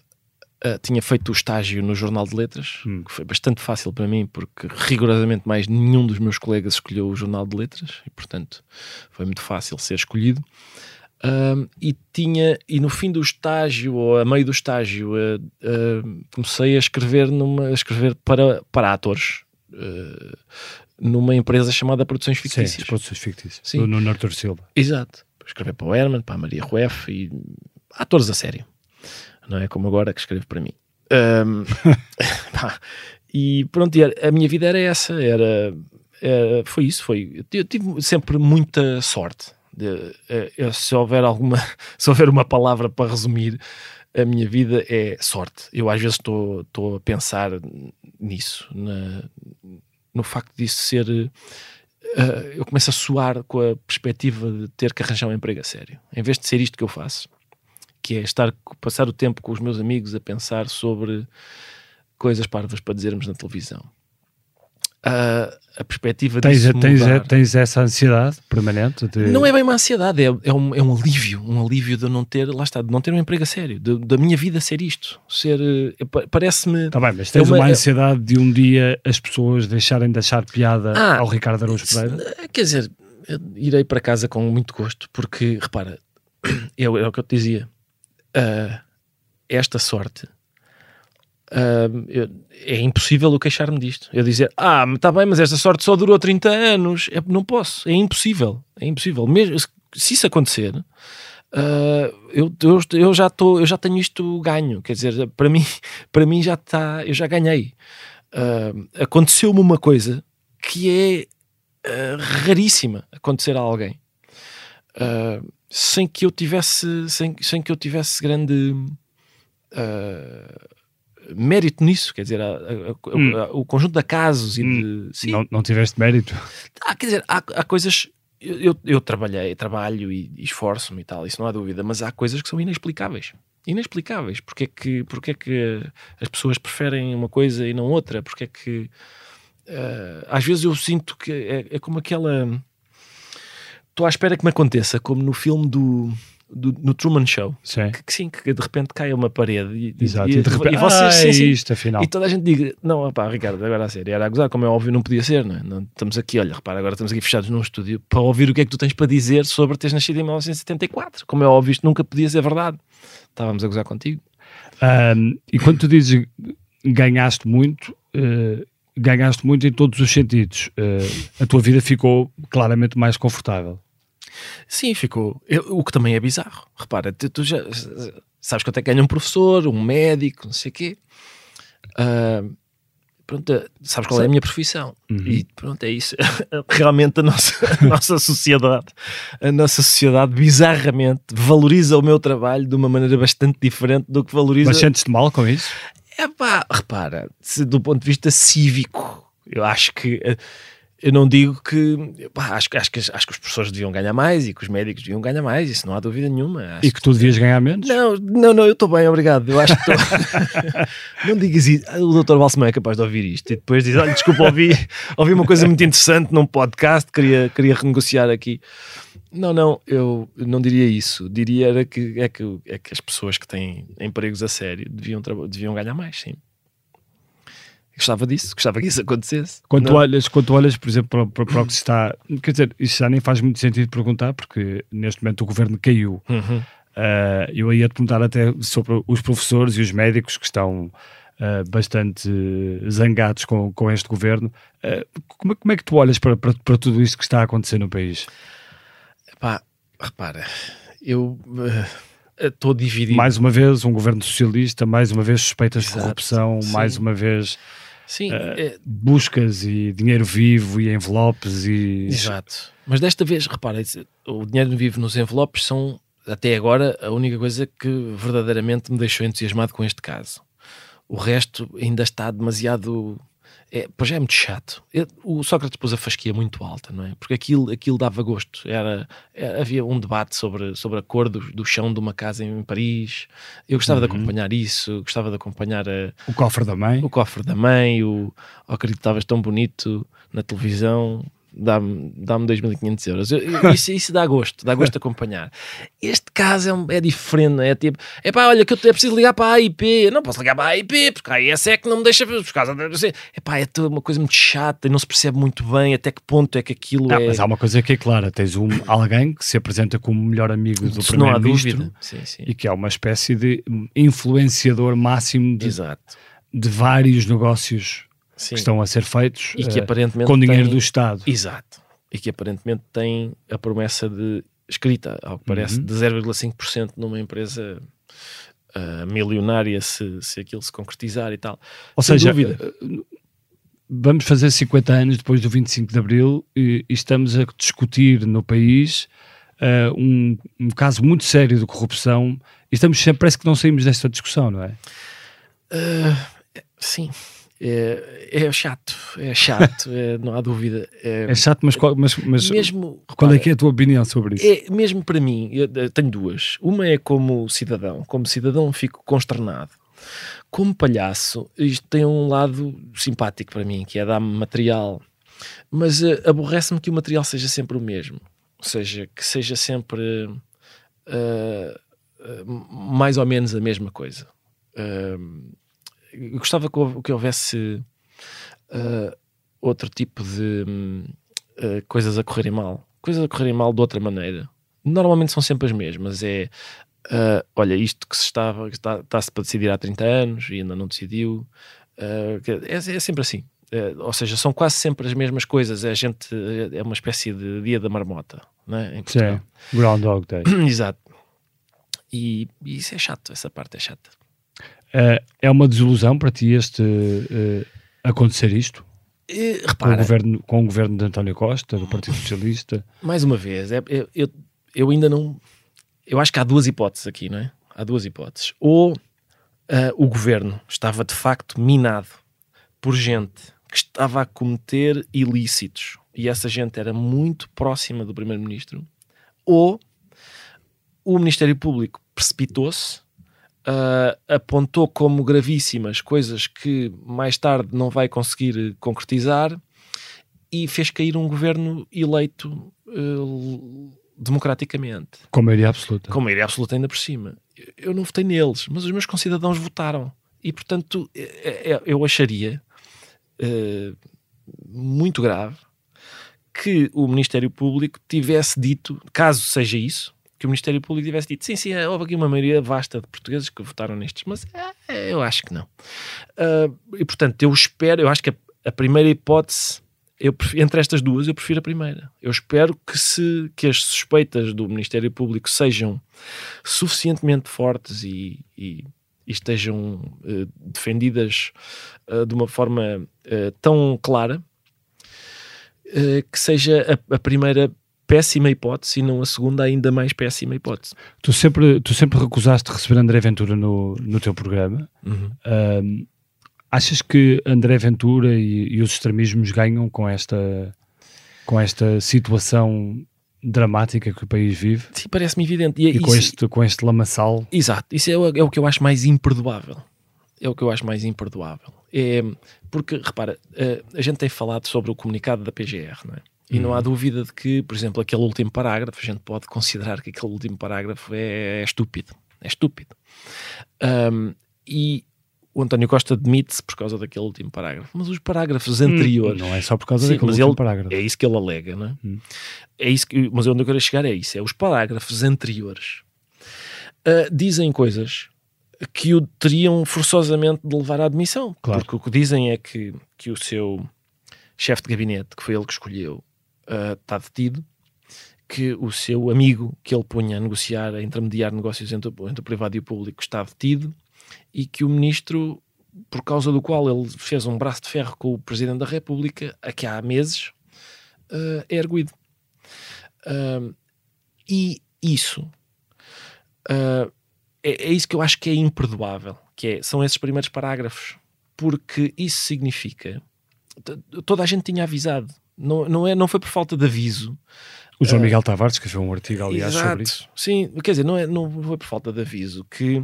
Uh, tinha feito o estágio no Jornal de Letras, hum. que foi bastante fácil para mim, porque rigorosamente mais nenhum dos meus colegas escolheu o Jornal de Letras e, portanto, foi muito fácil ser escolhido. Uh, e tinha, e no fim do estágio, ou a meio do estágio, uh, comecei a escrever, numa, a escrever para, para atores numa empresa chamada Produções Fictícias. Sim, Produções Fictícias, Sim. no Arthur Silva. Exato. Escrever para o Herman, para a Maria Rueff e atores a sério não é como agora que escrevo para mim. Um, e pronto, a minha vida era essa, era, era foi isso, foi. Eu tive sempre muita sorte. De, é, se houver alguma, se houver uma palavra para resumir a minha vida é sorte. Eu às vezes estou a pensar nisso, na, no facto disso ser. Uh, eu começo a suar com a perspectiva de ter que arranjar um emprego a sério. Em vez de ser isto que eu faço, que é estar, passar o tempo com os meus amigos a pensar sobre coisas parvas para dizermos na televisão. Uh, a perspectiva tens, disso tens, tens essa ansiedade permanente? De... Não é bem uma ansiedade, é, é, um, é um alívio, um alívio de não ter, lá está, de não ter um emprego a sério, de, da minha vida ser isto, ser, eh, parece-me... Está bem, mas tens é uma, uma, ansiedade de um dia as pessoas deixarem de achar piada ah, ao Ricardo Araújo Pereira? Quer dizer, irei para casa com muito gosto, porque, repara, é, é o que eu te dizia, uh, esta sorte, uh, eu, é impossível eu queixar-me disto. Eu dizer, ah, está bem, mas esta sorte só durou 30 anos. É, não posso, é impossível. É impossível. Mesmo se isso acontecer, Uh, eu, eu, eu, já tô, eu já tenho isto ganho, quer dizer, para mim, para mim já está, eu já ganhei. Uh, Aconteceu-me uma coisa que é uh, raríssima acontecer a alguém sem que eu tivesse sem, sem que eu tivesse grande uh, mérito nisso, quer dizer, a, a, hum. a, o conjunto de casos e hum. de, não, não tiveste mérito? Ah, quer dizer, há, há coisas eu, eu trabalhei, trabalho e, e esforço-me e tal, isso não há dúvida, mas há coisas que são inexplicáveis. Inexplicáveis. Porque é que, porque é que as pessoas preferem uma coisa e não outra? Porque é que uh, às vezes eu sinto que é, é como aquela estou à espera que me aconteça, como no filme do, do no Truman Show. Sim. Que, que, sim, que de repente cai uma parede e, Exato, e, e, de repente, e vocês, ah, sim, sim, isto, afinal. E toda a gente diga, não, pá, Ricardo, agora a sério, era a gozar, como é óbvio, não podia ser, não é? Não, estamos aqui, olha, repara, agora estamos aqui fechados num estúdio para ouvir o que é que tu tens para dizer sobre teres nascido em 1974. Como é óbvio, isto nunca podia ser verdade. Estávamos a gozar contigo. Um, e quando tu dizes ganhaste muito, uh, ganhaste muito em todos os sentidos. Uh, a tua vida ficou claramente mais confortável. Sim, ficou. Eu, o que também é bizarro. Repara, tu, tu já sabes quanto é que ganha um professor, um médico, não sei o quê. Uh, pronto, sabes qual é a minha profissão? Uhum. E pronto, é isso. Realmente a nossa, a nossa sociedade, a nossa sociedade bizarramente valoriza o meu trabalho de uma maneira bastante diferente do que valoriza. Mas sentes-te mal com isso? É pá, repara, se, do ponto de vista cívico, eu acho que eh, eu não digo que pá, acho, acho, que acho que os professores deviam ganhar mais e que os médicos deviam ganhar mais, isso não há dúvida nenhuma. E que tu devias ganhar menos? Não, não, não, eu estou bem, obrigado. Eu acho que não digas isso. O doutor Balsemão é capaz de ouvir isto e depois diz: Olha, desculpa, ouvi, ouvi uma coisa muito interessante num podcast, queria, queria renegociar aqui. Não, não, eu não diria isso. Diria era que, é, que, é que as pessoas que têm empregos a sério deviam, deviam ganhar mais, sim. Gostava disso, gostava que isso acontecesse. Quando, tu olhas, quando tu olhas, por exemplo, para, para, para, o que se está. Quer dizer, isso já nem faz muito sentido perguntar, porque neste momento o governo caiu. Uhum. Uh, eu ia te perguntar até sobre os professores e os médicos que estão uh, bastante zangados com, com este governo. Uh, como, é, como, é que tu olhas para, para, para, tudo isto que está a acontecer no país? Epá, repara, eu estou dividido. Mais uma vez, um governo socialista, mais uma vez suspeitas Exato, de corrupção, sim. mais uma vez Sim, uh, é... buscas e dinheiro vivo e envelopes e... Exato. Mas desta vez, repara, o dinheiro vivo nos envelopes são, até agora, a única coisa que verdadeiramente me deixou entusiasmado com este caso. O resto ainda está demasiado é, pois é muito chato. o Sócrates pôs a fasquia muito alta, não é? Porque aquilo, aquilo dava gosto. Era, era havia um debate sobre, sobre a cor do, do chão de uma casa em Paris. Eu gostava uhum. de acompanhar isso, gostava de acompanhar a, o cofre da mãe. O cofre da mãe, o oh, acreditavas tão bonito na televisão dá-me dá 2.500 euros. Isso, isso dá gosto, dá gosto de acompanhar. Este caso é, um, é diferente, é tipo, é pá, olha, que eu é preciso ligar para a AIP, não posso ligar para a AIP, porque a AIS é que não me deixa, por causa é pá, é uma coisa muito chata e não se percebe muito bem até que ponto é que aquilo não, é. Mas há uma coisa que é clara: tens um, alguém que se apresenta como o melhor amigo do primeiro-ministro e que é uma espécie de influenciador máximo de, de vários negócios Sim. que estão a ser feitos e que uh, aparentemente com dinheiro tem... do Estado. Exato. E que aparentemente tem a promessa de escrita, ao que parece, uhum. de 0,5% numa empresa uh, milionária se, se aquilo se concretizar e tal. Ou Sem seja, dúvida. Eh, vamos fazer 50 anos depois do 25 de Abril e, e estamos a discutir no país uh, um, um, caso muito sério de corrupção e estamos sempre, parece que não saímos desta discussão, não é? Uh, sim, é, é chato, é chato, é, não há dúvida. É, é chato, mas, qual, mas, mas mesmo, qual repara, é que é a tua opinião sobre isso? É, mesmo para mim, eu tenho duas. Uma é como cidadão, como cidadão fico consternado. Como palhaço, isto tem um lado simpático para mim, que é dar-me material, mas uh, aborrece-me que o material seja sempre o mesmo, ou seja, que seja sempre uh, uh, mais ou menos a mesma coisa. Eu gostava que houvesse uh, outro tipo de uh, coisas a correrem mal. Coisas a correrem mal de outra maneira. Normalmente são sempre as mesmas. É uh, olha, isto que se estava, está, está-se para decidir há 30 anos e ainda não decidiu. É, é, sempre assim. ou seja, são quase sempre as mesmas coisas. É, a gente, é uma espécie de dia da marmota, não é? Em Sim, Groundhog Day. Exato. E, e isso é chato, essa parte é chata. Uh, é uma desilusão para ti este uh, acontecer isto? Uh, repara, com, o governo, com o governo de António Costa, do Partido Socialista? Mais uma vez, é, eu, eu ainda não. Eu acho que há duas hipóteses aqui, não é? Há duas hipóteses. Ou o governo estava de facto minado por gente que estava a cometer ilícitos e essa gente era muito próxima do primeiro-ministro, ou o Ministério Público precipitou-se uh, apontou como gravíssimas coisas que mais tarde não vai conseguir concretizar e fez cair um governo eleito uh, democraticamente. Com maioria absoluta. Com maioria absoluta ainda por cima. Eu não votei neles, mas os meus concidadãos votaram. E, portanto, é, é, eu acharia uh, muito grave que o Ministério Público tivesse dito, caso seja isso, que o Ministério Público tivesse dito sim, sim, é, houve aqui uma maioria vasta de portugueses que votaram nestes, mas é, eu acho que não. Uh, e portanto, eu espero, eu acho que a, a primeira hipótese, eu prefiro, entre estas duas, eu prefiro a primeira. Eu espero que, se, que as suspeitas do Ministério Público sejam suficientemente fortes e, e, e estejam uh, defendidas uh, de uma forma uh, tão clara que seja a, primeira péssima hipótese e não a segunda ainda mais péssima hipótese. Tu sempre, tu sempre recusaste receber André Ventura no, no teu programa. Uhum. achas que André Ventura e, e os extremismos ganham com esta, com esta situação dramática que o país vive. Sim, parece-me evidente. E, e com, este, com este lamaçal. Exato, isso é o, é o que eu acho mais imperdoável. É o que eu acho mais imperdoável. É, porque, repara, a gente tem falado sobre o comunicado da PGR, não é? E não há uhum. dúvida de que, por exemplo, aquele último parágrafo, a gente pode considerar que aquele último parágrafo é, é estúpido. É estúpido. Um, e o António Costa admite-se por causa daquele último parágrafo, mas os parágrafos hum, anteriores. Não é só por causa Sim, daquele último ele, parágrafo. É isso que ele alega, não é? Hum. é isso que, mas onde eu quero chegar é isso: é os parágrafos anteriores uh, dizem coisas que o teriam forçosamente de levar à admissão. Claro. Porque o que dizem é que, que o seu chefe de gabinete, que foi ele que escolheu, uh, está detido, que o seu amigo que ele punha a negociar, a intermediar negócios entre, entre o privado e o público está detido e que o ministro, por causa do qual ele fez um braço de ferro com o Presidente da República, aqui há meses, uh, é erguido. Uh, e isso uh, é, é, isso que eu acho que é imperdoável, que é, são esses primeiros parágrafos, porque isso significa toda a gente tinha avisado, não, não, é, não foi por falta de aviso, o João Miguel Tavares escreveu um artigo, aliás, Exato. sobre isso. Sim, quer dizer, não, é, não foi por falta de aviso que,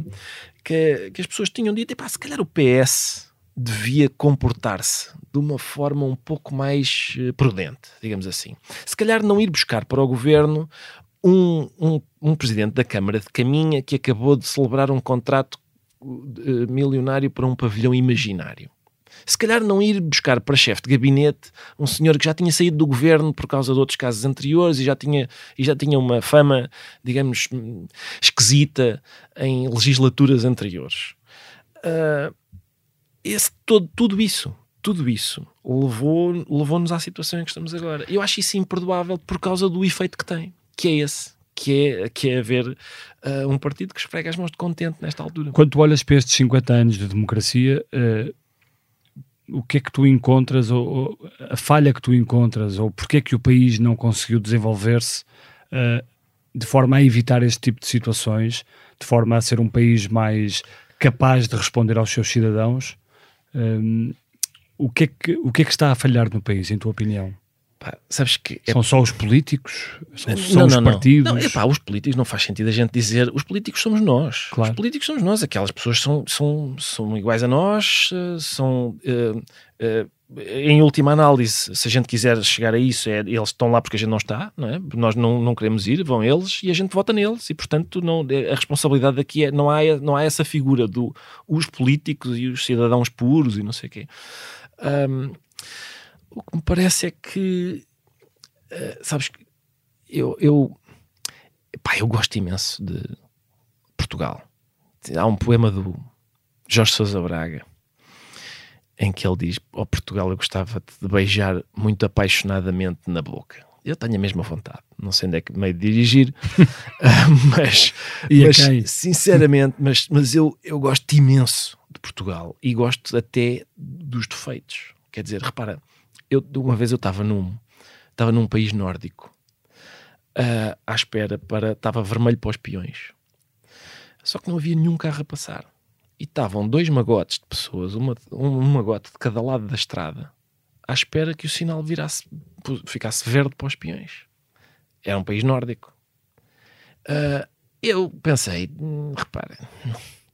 que, que as pessoas tinham dito, se calhar o PS devia comportar-se de uma forma um pouco mais eh, prudente, digamos assim. Se calhar não ir buscar para o governo um, um, um presidente da Câmara de Caminha que acabou de celebrar um contrato uh, milionário para um pavilhão imaginário se calhar não ir buscar para chefe de gabinete um senhor que já tinha saído do governo por causa de outros casos anteriores e já tinha, e já tinha uma fama, digamos, esquisita em legislaturas anteriores. Uh, esse, todo, tudo isso, tudo isso levou-nos levou à situação em que estamos agora. Eu acho isso imperdoável por causa do efeito que tem, que é esse que é, que é haver uh, um partido que esfrega as mãos de contente nesta altura. Quando tu olhas para estes 50 anos de democracia, uh, o que é que tu encontras, ou, ou, a falha que tu encontras, ou porque é que o país não conseguiu desenvolver-se uh, de forma a evitar este tipo de situações, de forma a ser um país mais capaz de responder aos seus cidadãos. Um, eh, o, que é que, o que é que está a falhar no país, em tua opinião? Pá, sabes que é... São só os políticos? São, são não, os não, partidos? Não, epá, os políticos não faz sentido a gente dizer os políticos somos nós. Claro. Os políticos somos nós. Aquelas pessoas são, são, são iguais a nós, são. Uh, uh, em última análise, se a gente quiser chegar a isso, é, eles estão lá porque a gente não está, não é? nós não, não queremos ir, vão eles e a gente vota neles, e portanto não, a responsabilidade aqui é, não há, não há essa figura do os políticos e os cidadãos puros e não sei o quê. Um, o que me parece é que, uh, sabes, eu, eu, pá, eu gosto imenso de Portugal. Há um poema do Jorge Sousa Braga em que ele diz: Ó oh, Portugal, eu gostava de beijar muito apaixonadamente na boca. Eu tenho a mesma vontade, não sei onde é que meio de dirigir, uh, mas, mas sinceramente, mas, mas eu, eu gosto imenso de Portugal e gosto até dos defeitos. Quer dizer, repara, eu, uma vez eu estava num, estava num país nórdico uh, à espera para. Estava vermelho para os peões. Só que não havia nenhum carro a passar. E estavam dois magotes de pessoas, uma, um, um magote de cada lado da estrada, à espera que o sinal virasse, ficasse verde para os peões. Era um país nórdico. Uh, eu pensei, hum, repara,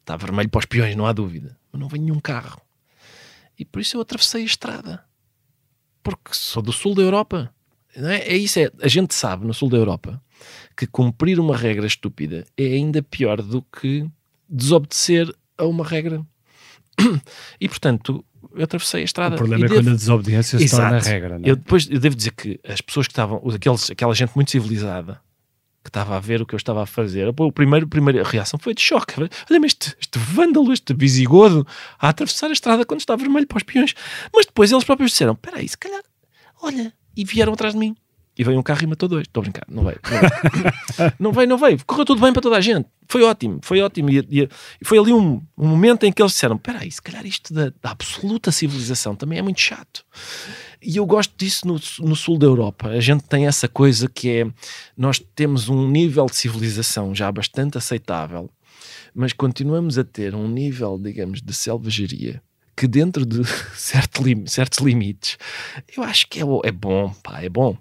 está vermelho para os peões, não há dúvida, mas não vem nenhum carro. E por isso eu atravessei a estrada porque sou do sul da Europa. Não é? é isso, é, a gente sabe no sul da Europa que cumprir uma regra estúpida é ainda pior do que desobedecer a uma regra. E portanto, eu atravessei a estrada. O problema é devo... quando a desobediência se Exato. torna a regra. Não é? eu, depois, eu devo dizer que as pessoas que estavam, aqueles, aquela gente muito civilizada, que estava a ver o que eu estava a fazer, a primeira reação foi de choque. Olha-me este, este vândalo, este visigodo, a atravessar a estrada quando está vermelho para os peões. Mas depois eles próprios disseram: Espera aí, se calhar, olha, e vieram atrás de mim. E veio um carro e matou dois. Estou a brincar, não veio. Não veio. não veio, não veio. Correu tudo bem para toda a gente. Foi ótimo, foi ótimo. E, e, e foi ali um, um, momento em que eles disseram: espera aí, se calhar isto da, da, absoluta civilização também é muito chato. E eu gosto disso no, no sul da Europa. A gente tem essa coisa que é: nós temos um nível de civilização já bastante aceitável, mas continuamos a ter um nível, digamos, de selvageria que dentro de certo lim, certos limites, eu acho que é, é bom, pá, é bom.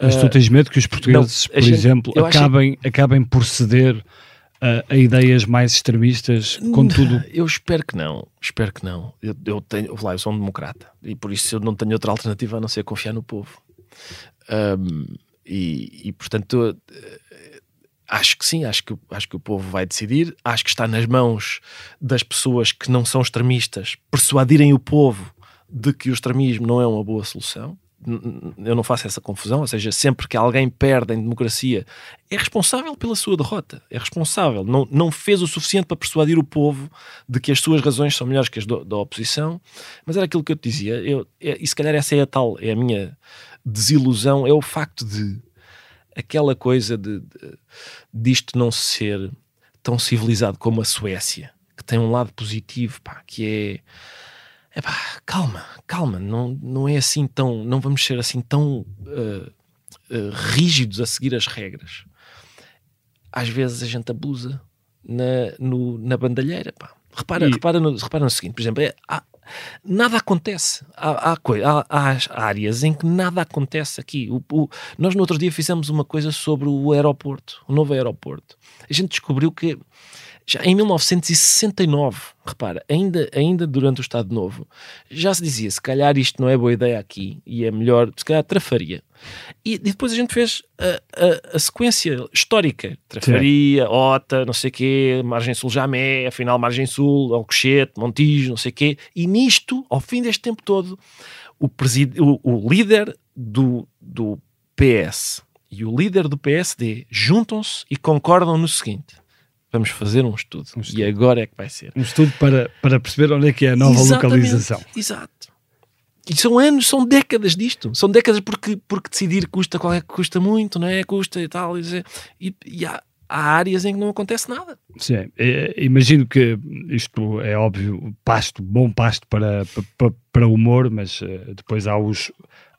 Mas tu tens medo que os portugueses, não, por gente, exemplo, acabem, acho... acabem por ceder a, a, ideias mais extremistas com tudo? Eu espero que não, espero que não. Eu, eu, tenho, lá, eu sou um democrata e por isso eu não tenho outra alternativa a não ser confiar no povo. Um, e, e, portanto, acho que sim, acho que, acho que o povo vai decidir. Acho que está nas mãos das pessoas que não são extremistas persuadirem o povo de que o extremismo não é uma boa solução eu não faço essa confusão, ou seja, sempre que alguém perde em democracia, é responsável pela sua derrota, é responsável, não, não fez o suficiente para persuadir o povo de que as suas razões são melhores que as do, da oposição, mas era aquilo que eu te dizia, eu, é, e se calhar essa é a tal, é a minha desilusão, é o facto de aquela coisa de, de disto não ser tão civilizado como a Suécia, que tem um lado positivo, pá, que é Epá, calma, calma, não, não é assim tão, não vamos ser assim tão uh, uh, rígidos a seguir as regras. Às vezes a gente abusa na, no, na bandalheira, pá. Repara, e... repara, no, repara no seguinte, por exemplo, é, há, nada acontece. Há, há, há, há, áreas em que nada acontece aqui. O, o, nós no outro dia fizemos uma coisa sobre o aeroporto, o novo aeroporto. A gente descobriu que já em 1969, repara, ainda, ainda durante o Estado Novo, já se dizia, se calhar isto não é boa ideia aqui e é melhor, se calhar trafaria. E, e depois a gente fez a, a, a sequência histórica, trafaria, Sim. Ota, não sei o quê, Margem Sul Jamé, afinal Margem Sul, Alcochete, Montijo, não sei o quê, e nisto, ao fim deste tempo todo, o, o, o líder do, do PS e o líder do PSD juntam-se e concordam no seguinte vamos fazer um estudo. um estudo. E agora é que vai ser. Um estudo para, para perceber onde é que é a nova Exatamente. localização. Exato. E são anos, são décadas disto. São décadas porque, porque decidir custa, qual é que custa muito, não é? Custa e tal. E, e há, há áreas em que não acontece nada. Sim, é, imagino que isto é óbvio, pasto, bom pasto para, para, para humor, mas uh, depois há, os,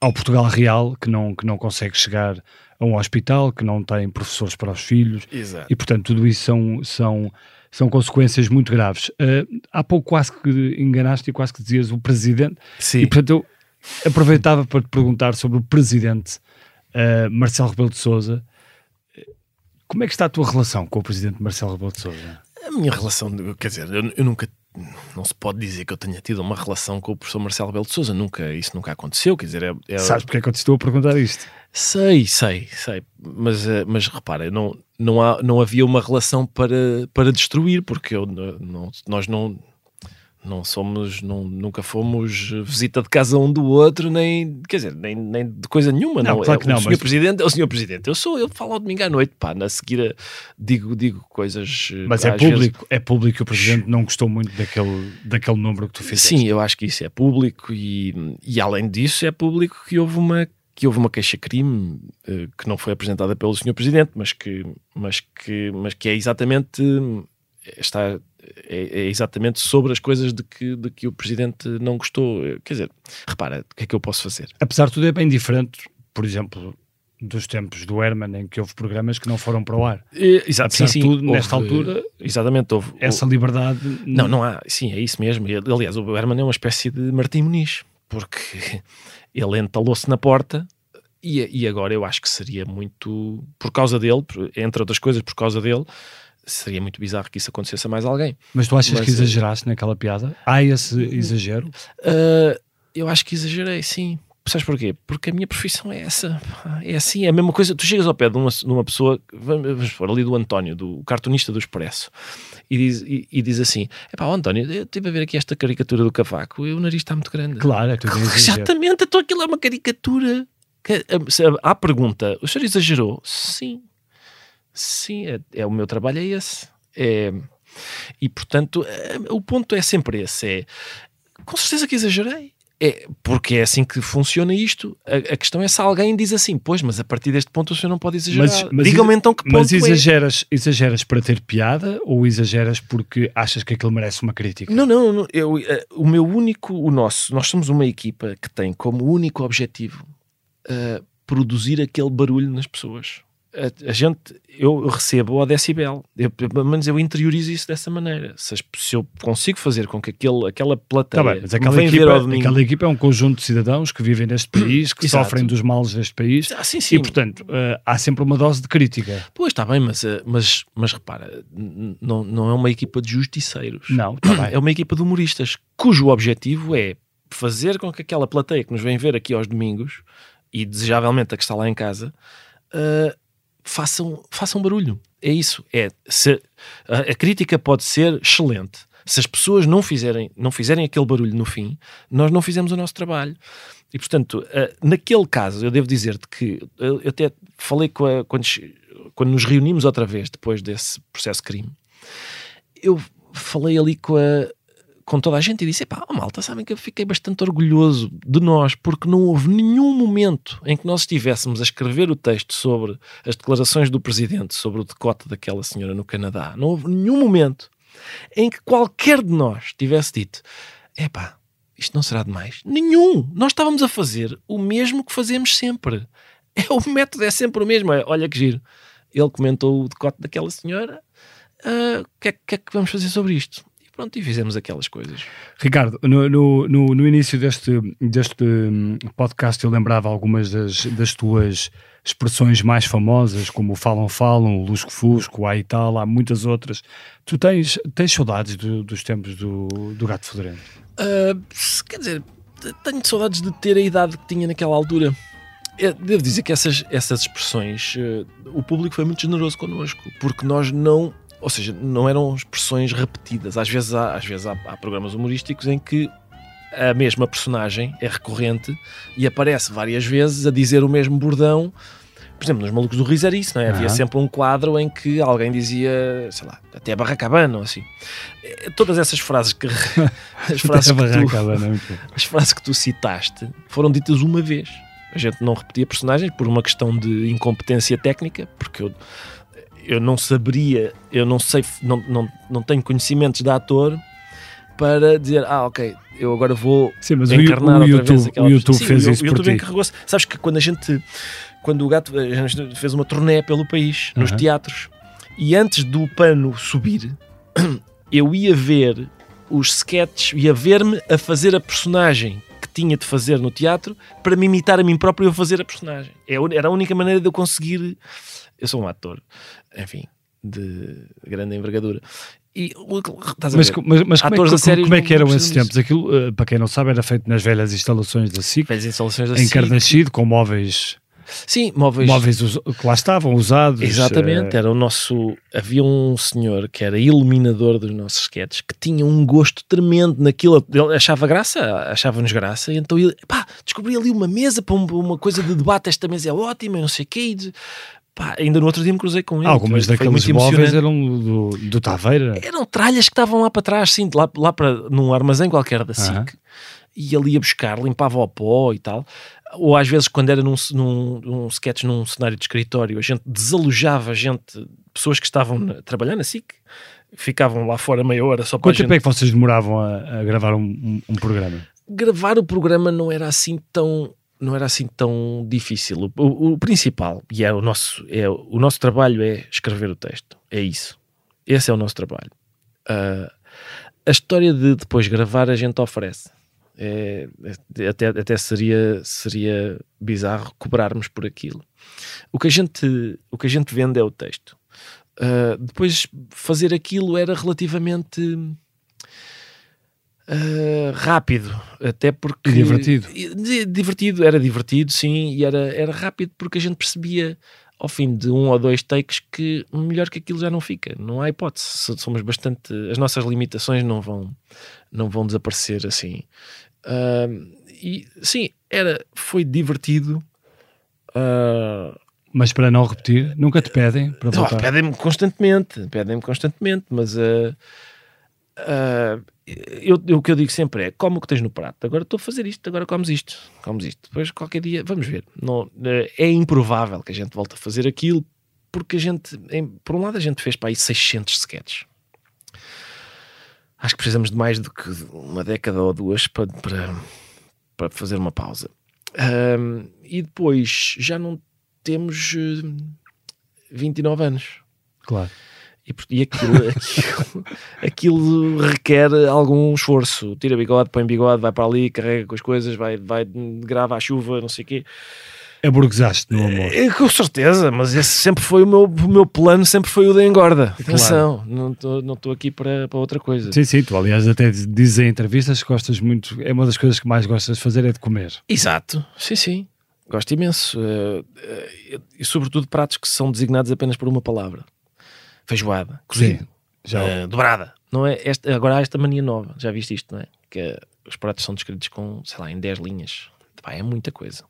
há o Portugal real que não, que não consegue chegar a um hospital, que não tem professores para os filhos. Exato. E, portanto, tudo isso são, são, são consequências muito graves. Uh, há pouco quase que enganaste e quase que dizias o presidente. Sim. E, portanto, eu aproveitava para te perguntar sobre o presidente uh, Marcelo Rebelo de Sousa. Como é que está a tua relação com o presidente Marcelo Rebelo de Sousa? A minha relação, quer dizer, eu, eu nunca não se pode dizer que eu tenha tido uma relação com o professor Marcelo Rebelo de Sousa, nunca, isso nunca aconteceu, quer dizer... É, é... Sabes porque é que eu te estou a perguntar isto? Sei, sei, sei, mas, eh, mas repara, não, não, há, não havia uma relação para, para destruir, porque eu, não, nós não não somos, não, nunca fomos visita de casa um do outro, nem, quer dizer, nem, nem de coisa nenhuma. Não, não. Claro que o não, senhor mas... Presidente é o senhor Presidente. Eu sou, eu falo ao domingo à noite, pá, na seguir digo, digo coisas. Mas é público, vezes... é público que o Presidente não gostou muito daquele, daquele número que tu fizeste. Sim, eu acho que isso é público e, e além disso é público que houve uma que houve uma queixa-crime uh, que não foi apresentada pelo senhor Presidente, mas que, mas que, mas que é exatamente está é, é, exatamente sobre as coisas de que, de que o Presidente não gostou. Quer dizer, repara, o que é que eu posso fazer? Apesar de tudo, é bem diferente, por exemplo, dos tempos do Herman, em que houve programas que não foram para o ar. É, exato, sim, sim. Tudo, houve, nesta altura, exatamente, houve, essa liberdade. Não, não há, sim, é isso mesmo. Aliás, o Herman é uma espécie de Martim Muniz, porque ele entalou-se na porta e, e agora eu acho que seria muito, por causa dele, entre outras coisas, por causa dele seria muito bizarro que isso acontecesse a mais alguém. Mas tu achas Mas, que eh, exageraste naquela piada? Há esse exagero? Uh, eu acho que exagerei, sim. Sabes porquê? Porque a minha profissão é essa. É assim, é a mesma coisa. Tu chegas ao pé de uma, de uma pessoa, vamos pôr ali do António, do cartunista do Expresso, e diz, e, e diz assim: é pá, António, eu estive a ver aqui esta caricatura do cavaco e o nariz está muito grande. Claro, é tudo Exatamente, então aquilo é uma caricatura. Há pergunta: o senhor exagerou? Sim. Sim, é, é, o meu trabalho é esse. É, e portanto, é, o ponto é sempre esse: é com certeza que exagerei. É, porque é assim que funciona isto. A, a, questão é se alguém diz assim, pois, mas a partir deste ponto o senhor não pode exagerar. Digam-me então que ponto Mas é. exageras, é. exageras para ter piada ou exageras porque achas que aquilo merece uma crítica? Não, não, não eu, eh, o meu único, o nosso, nós somos uma equipa que tem como único objetivo uh, produzir aquele barulho nas pessoas a, a, gente, eu recebo ao decibel, eu, pelo menos eu interiorizo isso dessa maneira. Se, se eu consigo fazer com que aquele, aquela plateia tá bem, mas aquela, equipa, aquela equipa é um conjunto de cidadãos que vivem neste país, que Exato. sofrem dos males deste país, ah, sim, sim. e portanto uh, há sempre uma dose de crítica. Pois está bem, mas, uh, mas, mas repara, não, não é uma equipa de justiceiros, não, tá bem. é uma equipa de humoristas cujo objetivo é fazer com que aquela plateia que nos vem ver aqui aos domingos e desejavelmente a que está lá em casa. Uh, façam, façam barulho. É isso. É, se, a, a, crítica pode ser excelente. Se as pessoas não fizerem, não fizerem aquele barulho no fim, nós não fizemos o nosso trabalho. E portanto, uh, naquele caso, eu devo dizer-te que eu, eu, até falei com a, quando, quando nos reunimos outra vez depois desse processo crime, eu falei ali com a, com toda a gente e disse: pá, oh, malta, sabem que eu fiquei bastante orgulhoso de nós, porque não houve nenhum momento em que nós estivéssemos a escrever o texto sobre as declarações do presidente sobre o decote daquela senhora no Canadá. Não houve nenhum momento em que qualquer de nós tivesse dito: é pá, isto não será demais. Nenhum! Nós estávamos a fazer o mesmo que fazemos sempre. É, o método é sempre o mesmo. É, olha que giro. Ele comentou o decote daquela senhora. Ah, o uh, que, é, que é que vamos fazer sobre isto? Pronto, e fizemos aquelas coisas. Ricardo, no, no, no, no início deste, deste hum, podcast eu lembrava algumas das, das tuas expressões mais famosas, como o falam, falam, o lusco fusco, há e tal, há muitas outras. Tu tens, tens saudades do, dos tempos do, do Gato Fedorento? Uh, quer dizer, tenho saudades de ter a idade que tinha naquela altura. Eu devo dizer que essas, essas expressões, uh, o público foi muito generoso connosco, porque nós não ou seja, não eram expressões repetidas. Às vezes há, às vezes há, há programas humorísticos em que a mesma personagem é recorrente e aparece várias vezes a dizer o mesmo bordão. Por exemplo, nos Malucos do Riso era isso, não é? Uhum. Havia sempre um quadro em que alguém dizia, sei lá, até Barracabana ou assim. Eh, todas essas frases que. as, frases que tu, as frases que tu citaste foram ditas uma vez. A gente não repetia personagens por uma questão de incompetência técnica, porque eu eu não saberia, eu não sei, não, não, não tenho conhecimentos de ator para dizer, ah, ok, eu agora vou Sim, mas encarnar o, o YouTube, vez aquela... O YouTube Sim, fez o, isso o YouTube encarregou-se. Sabes que quando a gente, quando o gato fez uma turnê pelo país, nos uh -huh. teatros, e antes do pano subir, eu ia ver os sketches, ia ver-me a fazer a personagem que tinha de fazer no teatro para me imitar a mim próprio a fazer a personagem. É era a única maneira de eu conseguir eu sou um ator, enfim, de grande envergadura. E, mas, mas, mas como, é, como, como é que eram esses tempos? Aquilo, uh, para quem não sabe, era feito nas velhas instalações da SIC, velhas instalações da em Carnascido, com móveis Sim, móveis. Móveis que lá estavam usados. Exatamente, uh... era o nosso. Havia um senhor que era iluminador dos nossos sketches que tinha um gosto tremendo naquilo. Ele achava graça, achava-nos graça, e então ele, pá, descobri ali uma mesa para uma coisa de debate. Esta mesa é ótima, não sei o quê. Pá, ainda no outro dia me cruzei com ele. Algumas daqueles móveis eram do, do Taveira. Eram tralhas que estavam lá para trás, sim, lá, lá para, num armazém qualquer da SIC. Uh -huh. E ele ia buscar, limpava o pó e tal. Ou às vezes, quando era num, num, num sketch num cenário de escritório, a gente desalojava gente, pessoas que estavam a trabalhar na SIC, ficavam lá fora meia hora só para Quanto tempo gente... é que vocês demoravam a, a gravar um, um, um programa? Gravar o programa não era assim tão não era assim tão difícil. O, o, o, principal, e é o nosso, é, o nosso trabalho é escrever o texto. É isso. Esse é o nosso trabalho. Uh, a história de depois gravar a gente oferece. É, é, até, até seria, seria bizarro cobrarmos por aquilo. O que a gente, o que a gente vende é o texto. Uh, depois fazer aquilo era relativamente Uh, rápido, até porque. E divertido. Divertido, era divertido, sim, e era, era rápido porque a gente percebia ao fim de um ou dois takes que melhor que aquilo já não fica, não há hipótese. Somos bastante. As nossas limitações não vão, não vão desaparecer assim. Uh, e sim, era, foi divertido. Uh, mas para não repetir, nunca te pedem para voltar? Pedem-me constantemente, pedem-me constantemente, mas uh, Uh, eu, eu, o que eu digo sempre é: como o que tens no prato. Agora estou a fazer isto, agora comes isto, comes isto. Depois, qualquer dia, vamos ver. Não, é improvável que a gente volte a fazer aquilo, porque a gente, em, por um lado, a gente fez para aí 600 sketches. Acho que precisamos de mais do que uma década ou duas para, para, para fazer uma pausa. E depois já não temos 29 anos. Claro. E, e aquilo, aquilo, aquilo, requer algum esforço. Tira bigode, põe bigode, vai para ali, carrega com as coisas, vai, vai grava a chuva, não sei o quê. Aburguesaste no amor. É, com certeza, mas esse sempre foi o meu, o meu plano, sempre foi o da engorda. Atenção, claro. não estou não aqui para, para outra coisa. Sim, sim, tu aliás até dizes em entrevistas que gostas muito, é uma das coisas que mais gostas de fazer é de comer. Exato, sim, sim. Gosto imenso. Uh, uh, e sobretudo pratos que são designados apenas por uma palavra feijoada, cozido, já. Uh, dobrada. Não é esta, agora há esta mania nova, já viste isto, não é? Que os pratos são descritos com, sei lá, em 10 linhas. Pá, é muita coisa.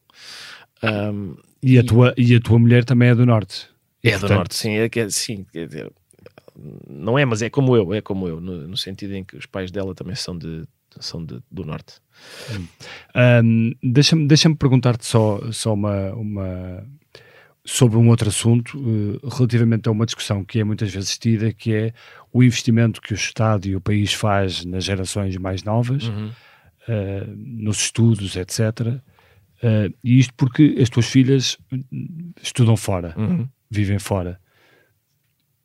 Um, e, a e, tua, e a tua mulher também é do Norte? É portanto... do Norte, sim. É, é, sim quer dizer, não é, mas é como eu, é como eu, no, no sentido em que os pais dela também são, de, são de, do Norte. Um, Deixa-me deixa perguntar-te só, só uma, uma, sobre um outro assunto uh, relativamente a uma discussão que é muitas vezes tida, que é o investimento que o Estado e o país faz nas gerações mais novas, uhum. uh, nos estudos, etc. Uh, e isto porque as tuas filhas estudam fora, uhum. vivem fora.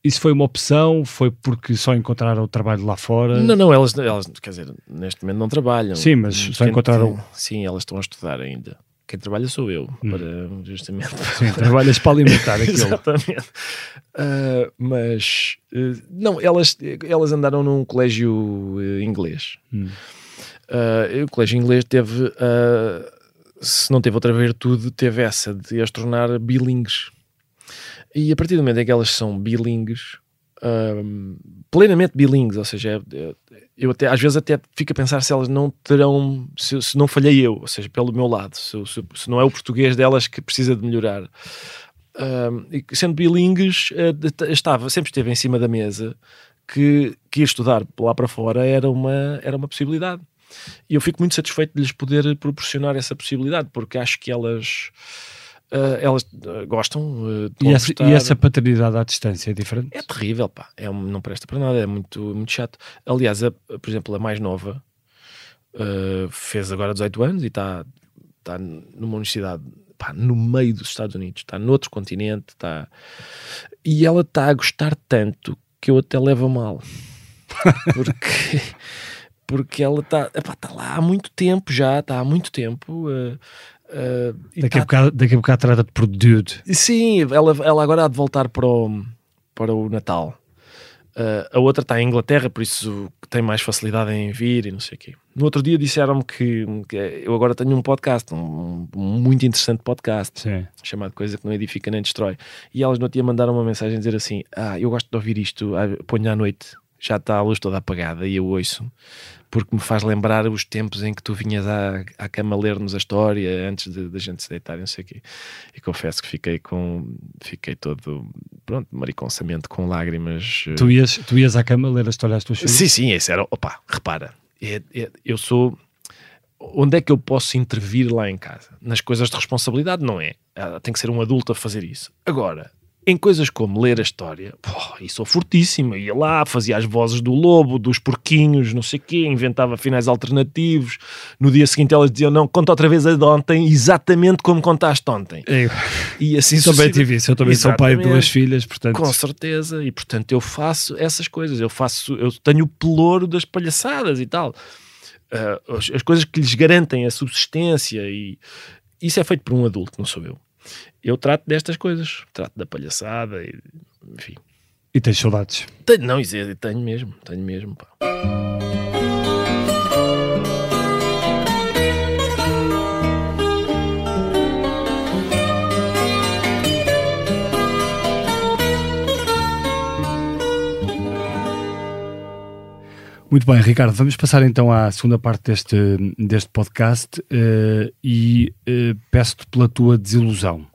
Isso foi uma opção? Foi porque só encontraram o trabalho lá fora? Não, não, elas, elas quer dizer, neste momento não trabalham. Sim, mas só encontraram. Sim, elas estão a estudar ainda quem trabalha sou eu, hum. para justamente. Sim, trabalhas para alimentar aquilo. Exatamente. Uh, mas, uh, não, elas, elas andaram num colégio uh, inglês. Hum. o colégio inglês teve, se não teve outra virtude, teve essa de as tornar bilingues. E a partir do momento em que elas são bilingues, plenamente bilingues, ou seja, é, é, eu até às vezes até fico a pensar se elas não terão, se, se não falhei eu, ou seja, pelo meu lado, se, se, se, não é o português delas que precisa de melhorar. e sendo bilingues, uh, estava, sempre esteve em cima da mesa que, que ir estudar lá para fora era uma, era uma possibilidade. E eu fico muito satisfeito de lhes poder proporcionar essa possibilidade, porque acho que elas Uh, elas uh, gostam uh, e, essa, e, essa, paternidade à distância é diferente? É terrível, pá. É, não presta para nada, é muito, muito chato. Aliás, a, por exemplo, a mais nova fez agora 18 anos e está tá numa universidade pá, no meio dos Estados Unidos, está noutro continente, está e ela está a gostar tanto que eu até levo mal. porque, porque ela está tá lá há muito tempo já, está há muito tempo. Uh, Uh, daqui, tá... a bocado, daqui a bocado trata-te por dude. Sim, ela, ela agora há de voltar para o, para o Natal. Uh, a outra está em Inglaterra, por isso tem mais facilidade em vir e não sei o quê. No outro dia disseram-me que, que, eu agora tenho um podcast, um, um muito interessante podcast, Sim. chamado Coisa que não edifica nem destrói. E elas no dia mandaram uma mensagem dizer assim: Ah, eu gosto de ouvir isto, ponho à noite, já está a luz toda apagada e eu ouço porque me faz lembrar os tempos em que tu vinhas à, à cama ler-nos a história antes de, de a gente se deitar não sei o quê. E confesso que fiquei com fiquei todo pronto, mariconçamento com lágrimas. Eh. Tu ias, tu ias à cama ler a história às tuas filhas? Sim, sim, esse era, opa, repara, é, é, eu sou onde é que eu posso intervir lá em casa? Nas coisas de responsabilidade, não é? Ah, tem que ser um adulto a fazer isso. Agora, em coisas como ler a história, pô, e sou fortíssimo, ia lá, fazia as vozes do lobo, dos porquinhos, não sei o quê, inventava finais alternativos. No dia seguinte elas diziam, não, conta outra vez a de ontem, exatamente como contaste ontem. Eu, e assim também tive isso, eu também exatamente, sou pai de duas filhas, portanto... Com certeza, e portanto eu faço essas coisas, eu faço, eu tenho o pelouro das palhaçadas e tal. Uh, as, as coisas que lhes garantem a subsistência e isso é feito por um adulto, não sou eu eu trato destas coisas, trato da palhaçada, e, enfim. E tens saudades? Tenho, não, tenho mesmo, tenho mesmo. Pá. Muito bem, Ricardo, vamos passar então à segunda parte deste, deste podcast uh, e uh, peço-te pela tua desilusão.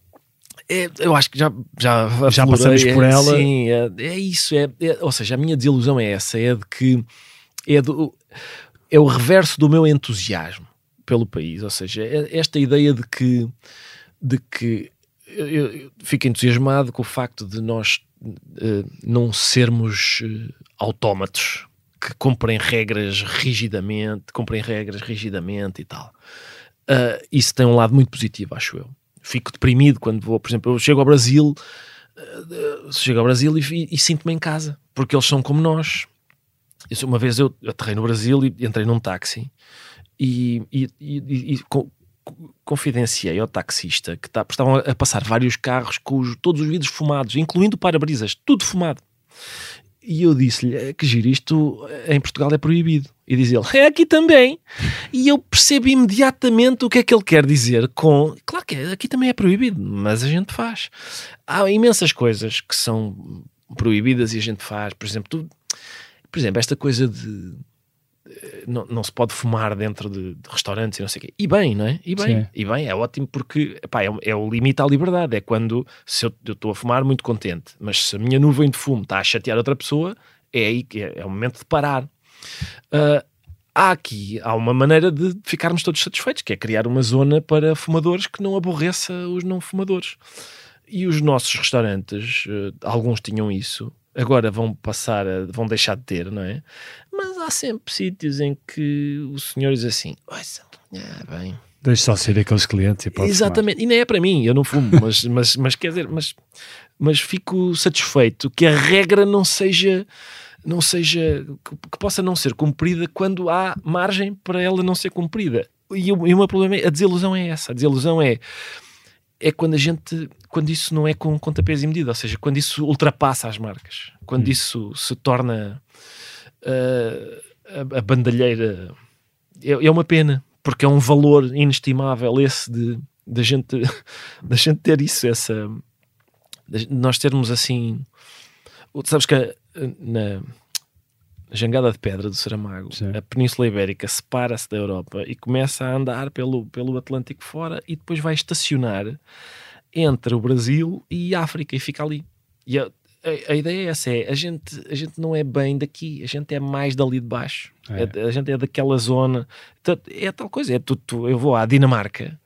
É, eu acho que já, já, já passamos por ela. Sim, é, é isso. É, é, ou seja, a minha desilusão é essa: é de que é, do, é o reverso do meu entusiasmo pelo país. Ou seja, é esta ideia de que, de que eu, eu fico entusiasmado com o facto de nós uh, não sermos autómatos que cumprem regras rigidamente, cumprem regras rigidamente e tal. Uh, isso tem um lado muito positivo, acho eu. Fico deprimido quando vou, por exemplo, eu chego ao Brasil, uh, chego ao Brasil e, e sinto-me em casa, porque eles são como nós. Isso, uma vez eu aterrei no Brasil e entrei num táxi e, e, e, e confidenciei ao taxista que tá, estavam a passar vários carros com os, todos os vidros fumados, incluindo para-brisas, tudo fumado. E eu disse-lhe é que giro, isto em Portugal é proibido. E diz ele, é aqui também. E eu percebo imediatamente o que é que ele quer dizer com. Claro que aqui também é proibido, mas a gente faz. Há imensas coisas que são proibidas e a gente faz. Por exemplo, tu, por exemplo esta coisa de não, não se pode fumar dentro de, de, restaurantes e não sei o quê. E bem, não é? E bem, e bem é ótimo porque epá, é, é, o limite à liberdade. É quando se eu estou a fumar muito contente, mas se a minha nuvem de fumo está a chatear outra pessoa, é aí que é, é o momento de parar. Uh, há aqui há uma maneira de ficarmos todos satisfeitos, que é criar uma zona para fumadores que não aborreça os não fumadores. E os nossos restaurantes, uh, alguns tinham isso, agora vão passar, a, vão deixar de ter, não é? Mas há sempre sítios em que o senhor diz assim: é bem. Deixa só ser aqueles clientes e pode Exatamente, fumar. e nem é para mim, eu não fumo, mas, mas, mas quer dizer, mas, mas fico satisfeito que a regra não seja não seja que, que possa não ser cumprida quando há margem para ela não ser cumprida. E, o, e o meu problema é a desilusão é essa, a desilusão é é quando a gente, quando isso não é com conta peso e medida, ou seja, quando isso ultrapassa as marcas, quando hum. isso se torna uh, a, a, bandalheira, é, é, uma pena, porque é um valor inestimável esse de, de, gente, de gente ter isso, essa, de nós termos assim, sabes que na Jangada de Pedra do Saramago, Sim. a Península Ibérica separa-se da Europa e começa a andar pelo, pelo Atlântico fora e depois vai estacionar entre o Brasil e a África e fica ali. E a, a, a, ideia é essa: é, a, gente, a gente não é bem daqui, a gente é mais dali de baixo, é. É, a gente é daquela zona. É tal coisa, é tu, tu, eu vou à Dinamarca,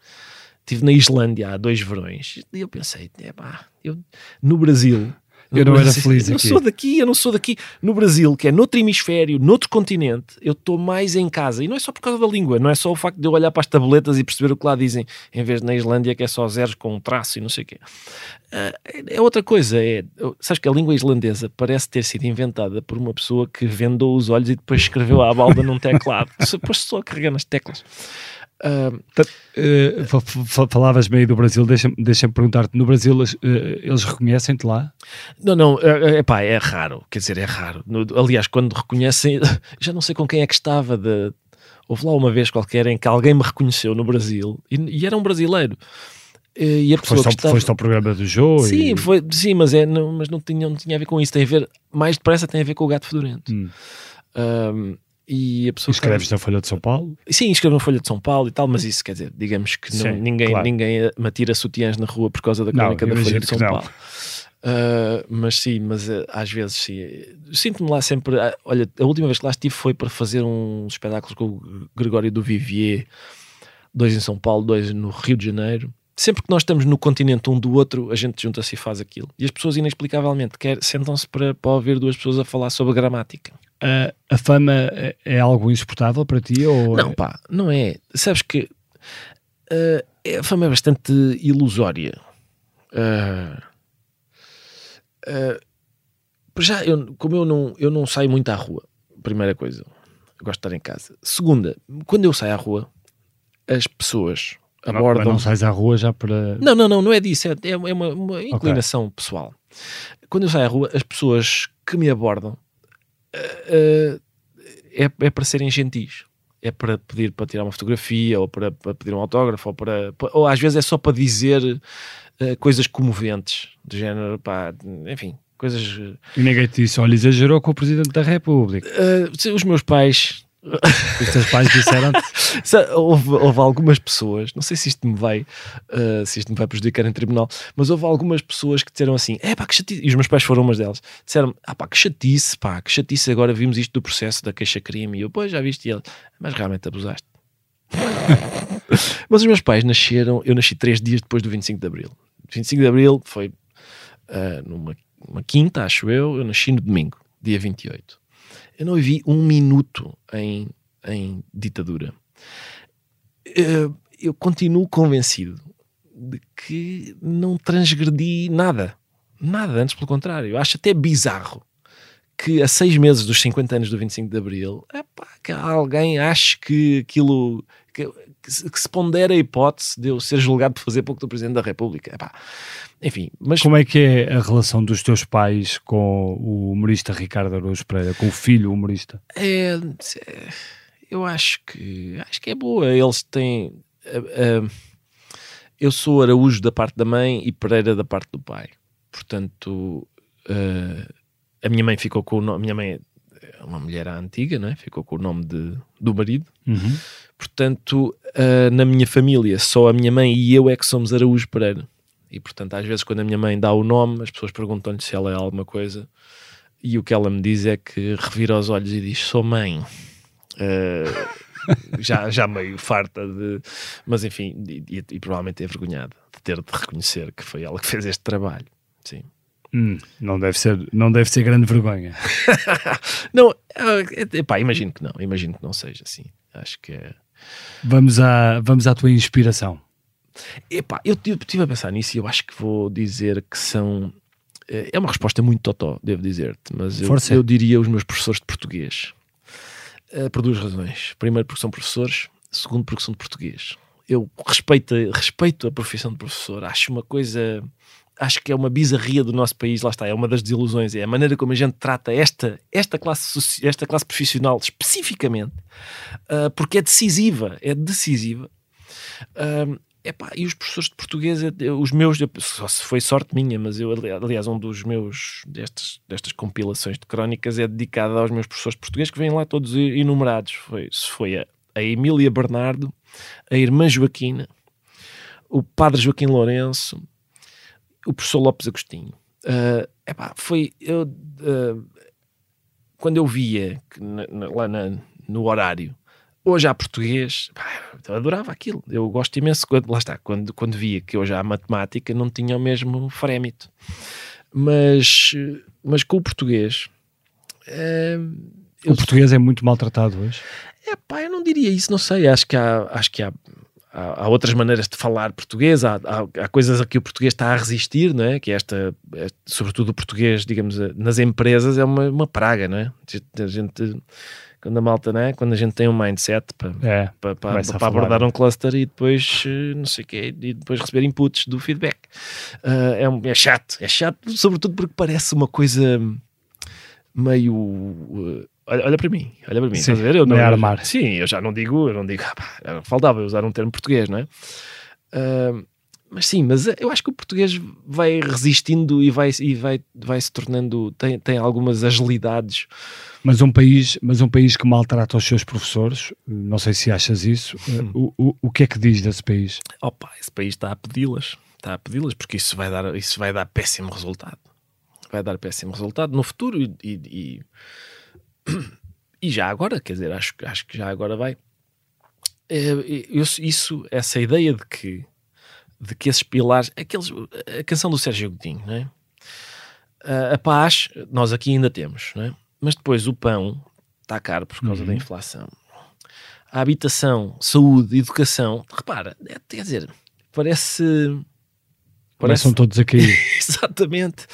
estive na Islândia há dois verões e eu pensei, é pá, eu, no Brasil eu não era feliz eu aqui. Eu não sou daqui, eu não sou daqui. No Brasil, que é noutro hemisfério, noutro continente, eu estou mais em casa. E não é só por causa da língua, não é só o facto de eu olhar para as tabletas e perceber o que lá dizem, em vez de na Islândia que é só zeros com um traço e não sei o quê. Uh, é outra coisa, é, sabes que a língua islandesa parece ter sido inventada por uma pessoa que vendou os olhos e depois escreveu à balda num teclado. Depois só a carregar nas teclas. Uh, uh, falavas meio do Brasil, deixa-me deixa perguntar-te: no Brasil uh, eles reconhecem-te lá? Não, não, é, pá, é raro, quer dizer, é raro. No, aliás, quando reconhecem, já não sei com quem é que estava. De, houve lá uma vez qualquer em que alguém me reconheceu no Brasil e, e era um brasileiro. E a pessoa foste, ao, estava... foste ao programa do Joe? Sim, e... foi, sim mas, é, não, mas não, tinha, não tinha a ver com isso. Tem a ver, mais depressa, tem a ver com o gato fedorento. Hum. Um, e a pessoa escreves na Folha de São Paulo? Sim, escrevo na Folha de São Paulo e tal, mas isso quer dizer, digamos que não, Sim, ninguém, claro. ninguém me atira sutiãs na rua por causa da crónica não, da Folha de São Paulo. Uh, mas sim, mas uh, às vezes sim. Sinto-me lá sempre. Uh, olha, a última vez que lá estive foi para fazer uns espetáculos com o Gregório do Vivier, dois em São Paulo, dois no Rio de Janeiro. Sempre que nós estamos no continente um do outro, a gente junta-se e faz aquilo. E as pessoas, inexplicavelmente, sentam-se para, para ouvir duas pessoas a falar sobre gramática. Uh, a fama é, é algo insuportável para ti? Ou não, é... pá, não é. Sabes que uh, a fama é bastante ilusória. Uh, uh, já, eu, como eu não, eu não saio muito à rua, primeira coisa, gosto de estar em casa. Segunda, quando eu saio à rua, as pessoas abordam. Mas não sais à rua já para. Não, não, não, não é disso, é, é uma, uma inclinação okay. pessoal. Quando eu saio à rua, as pessoas que me abordam uh, é, é para serem gentis. É para pedir para tirar uma fotografia, ou para, para pedir um autógrafo, ou, para, ou às vezes é só para dizer uh, coisas comoventes, do género, pá, enfim, coisas. E ninguém te disse, olha, exagerou com o Presidente da República. Uh, os meus pais Os teus pais disseram houve, houve, algumas pessoas, não sei se isto me vai uh, se isto me vai prejudicar em tribunal, mas houve algumas pessoas que disseram assim: é pá, que chatice, e os meus pais foram umas delas, disseram: ah pá, que chatice, pá, que chatice, agora vimos isto do processo da queixa-crime, e eu, pois, já viste, ele, mas realmente abusaste. mas os meus pais nasceram, eu nasci três dias depois do 25 de Abril. 25 de Abril foi uh, numa uma quinta, acho eu, eu nasci no domingo, dia 28 eu não vivi um minuto em, em ditadura. Eu, eu continuo convencido de que não transgredi nada. Nada, antes pelo contrário. Eu acho até bizarro que a seis meses dos 50 anos do 25 de Abril, epá, que alguém ache que aquilo que, que, se pondera a hipótese de eu ser julgado por fazer pouco do Presidente da República. Epá, enfim, mas... Como é que é a relação dos teus pais com o humorista Ricardo Araújo Pereira, com o filho humorista? É, é eu acho que acho que é boa. Eles têm. Uh, uh, eu sou Araújo da parte da mãe e Pereira da parte do pai. Portanto, uh, a minha mãe ficou com o nome. Minha mãe é uma mulher antiga, não é? Ficou com o nome de, do marido. Uhum. Portanto, na minha família, só a minha mãe e eu é que somos Araújo Pereira. E portanto, às vezes, quando a minha mãe dá o nome, as pessoas perguntam-lhe se ela é alguma coisa. E o que ela me diz é que revira os olhos e diz: Sou mãe. Uh, já, já meio farta de. Mas enfim, e, e, provavelmente é vergonhada de ter de reconhecer que foi ela que fez este trabalho. Sim. Hum, não, deve ser, não deve ser grande vergonha. não, é, epá, imagino que não, imagino que não seja assim. Acho que é. Vamos à, vamos à tua inspiração. Epá, eu estive a pensar nisso e eu acho que vou dizer que são. Eh, é uma resposta muito totó, devo dizer-te, mas eu, eu, diria os meus professores de português. Uh, por duas razões. Primeiro, porque são professores, segundo, porque são de português. Eu respeito, respeito a profissão de professor, acho uma coisa. Acho que é uma bizarria do nosso país, lá está, é uma das desilusões, é a maneira como a gente trata esta, esta, classe, esta classe profissional especificamente, uh, porque é decisiva, é decisiva. Uh, Epá, e os professores de português, os meus, só se foi sorte minha, mas eu, aliás, um dos meus destes, destas compilações de crónicas é dedicado aos meus professores de português que vêm lá todos enumerados. Foi, foi a, a Emília Bernardo, a irmã Joaquina, o padre Joaquim Lourenço, o professor Lopes Agostinho. Uh, epá, foi eu, uh, quando eu via na, na, lá na, no horário Hoje há português, pá, eu adorava aquilo. Eu gosto imenso, quando, lá está, quando, quando via que hoje há matemática não tinha o mesmo frémito. Mas, mas com o português. É, o português é muito maltratado hoje? É pá, eu não diria isso, não sei. Acho que há, acho que há, há, há outras maneiras de falar português, há, há, há, coisas a que o português está a resistir, não é? Que esta, sobretudo o português, digamos, nas empresas é uma, uma praga, não é? A gente quando a malta, né? quando a gente tem um mindset para, é, para, para, para abordar um cluster e depois uh, não sei o quê, e depois receber inputs do feedback. Uh, é, é chato, é chato, sobretudo porque parece uma coisa meio. Uh, olha, olha, para mim, olha para mim, sim, estás a ver? Eu não, armar. sim, eu já não digo, eu não digo, ah, faltava usar um termo português, não é? mas sim, mas eu acho que o português vai resistindo e vai, e vai, vai se tornando, tem, tem algumas agilidades mas um país, mas um país que maltrata os seus professores, não sei se achas isso, hum. o, o, o que é que diz desse país? Opa, esse país está a pedi-las, está a pedi-las, porque isso vai dar, isso vai dar péssimo resultado. Vai dar péssimo resultado no futuro e, e, e já agora, quer dizer, acho, acho que já agora vai. É, eu, isso, essa ideia de que, de que esses pilares, aqueles, a canção do Sérgio Godinho, não é? a paz, nós aqui ainda temos, é? Mas depois o pão está caro por causa uhum. da inflação. A habitação, saúde, educação, repara, é, quer dizer, parece. parece... São todos aqui. Exatamente.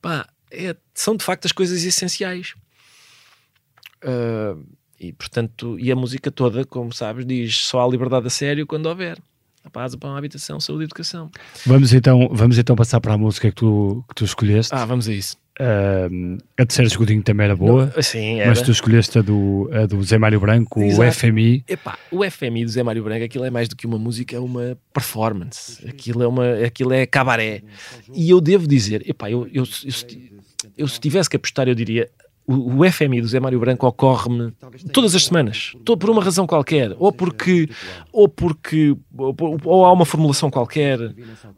Pá, é, são de facto as coisas essenciais. Uh, e portanto, e a música toda, como sabes, diz só há liberdade a sério quando houver. A paz, o pão, a habitação, saúde e educação. Vamos então, vamos então passar para a música que tu, que tu escolheste. Ah, vamos a isso. Uh, a de Sérgio Godinho também era boa, Não, sim, era. mas tu escolheste a do, a do Zé Mário Branco, Exato. o FMI. Epá, o FMI do Zé Mário Branco, aquilo é mais do que uma música, é uma performance, aquilo é, uma, aquilo é cabaré. E eu devo dizer, epá, eu, eu, eu, eu, eu se tivesse que apostar, eu diria o, o FMI do Zé Mário Branco ocorre-me todas as semanas, por uma razão qualquer, ou porque, ou porque ou, ou, há uma formulação qualquer,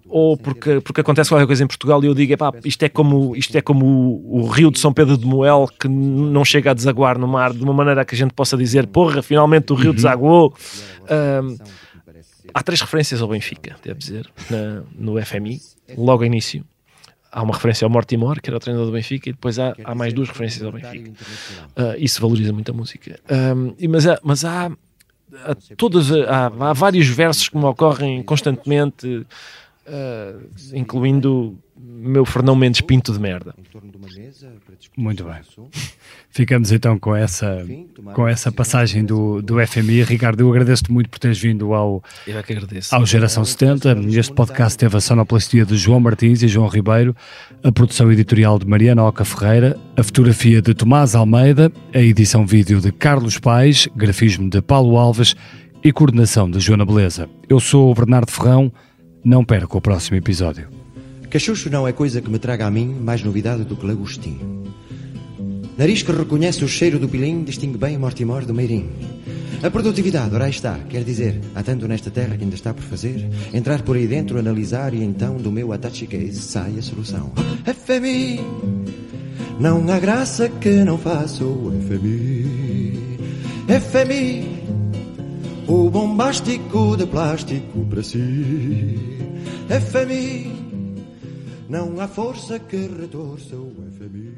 ou porque, porque acontece qualquer coisa em Portugal e eu digo, epá, isto é como, isto é como o, o, rio de São Pedro de Moel que não chega a desaguar no mar de uma maneira que a gente possa dizer, porra, finalmente o rio uhum. desaguou. Um, há três referências ao Benfica, devo dizer, na, no FMI, logo ao início há uma referência ao Mortimer, que era o treinador do Benfica, e depois há, há mais duas referências ao Benfica. Uh, isso valoriza muito a música. Um, mas há, mas há, há todas, há, há, vários versos que me ocorrem constantemente, uh, incluindo meu Fernão Mendes Pinto de merda. Muito bem. Ficamos então com essa, com essa passagem do, do FMI. Ricardo, eu agradeço-te muito por teres vindo ao, eu é que agradeço. ao Geração 70. Este podcast teve a sonoplastia de João Martins e João Ribeiro, a produção editorial de Mariana Oca Ferreira, a fotografia de Tomás Almeida, a edição vídeo de Carlos Pais, grafismo de Paulo Alves e coordenação de Joana Beleza. Eu sou o Bernardo Ferrão. Não perca o próximo episódio. Cachucho não é coisa que me traga a mim mais novidade do que lagostim. Nariz que reconhece o cheiro do pilim distingue bem mortimor do meirim. A produtividade, ora está, quer dizer, há tanto nesta terra que ainda está por fazer, entrar por aí dentro, analisar e então do meu attache case sai a solução. FMI, não há graça que não faça o FMI. FMI, o bombástico de plástico para si. FMI, não há força que retorça o FMI.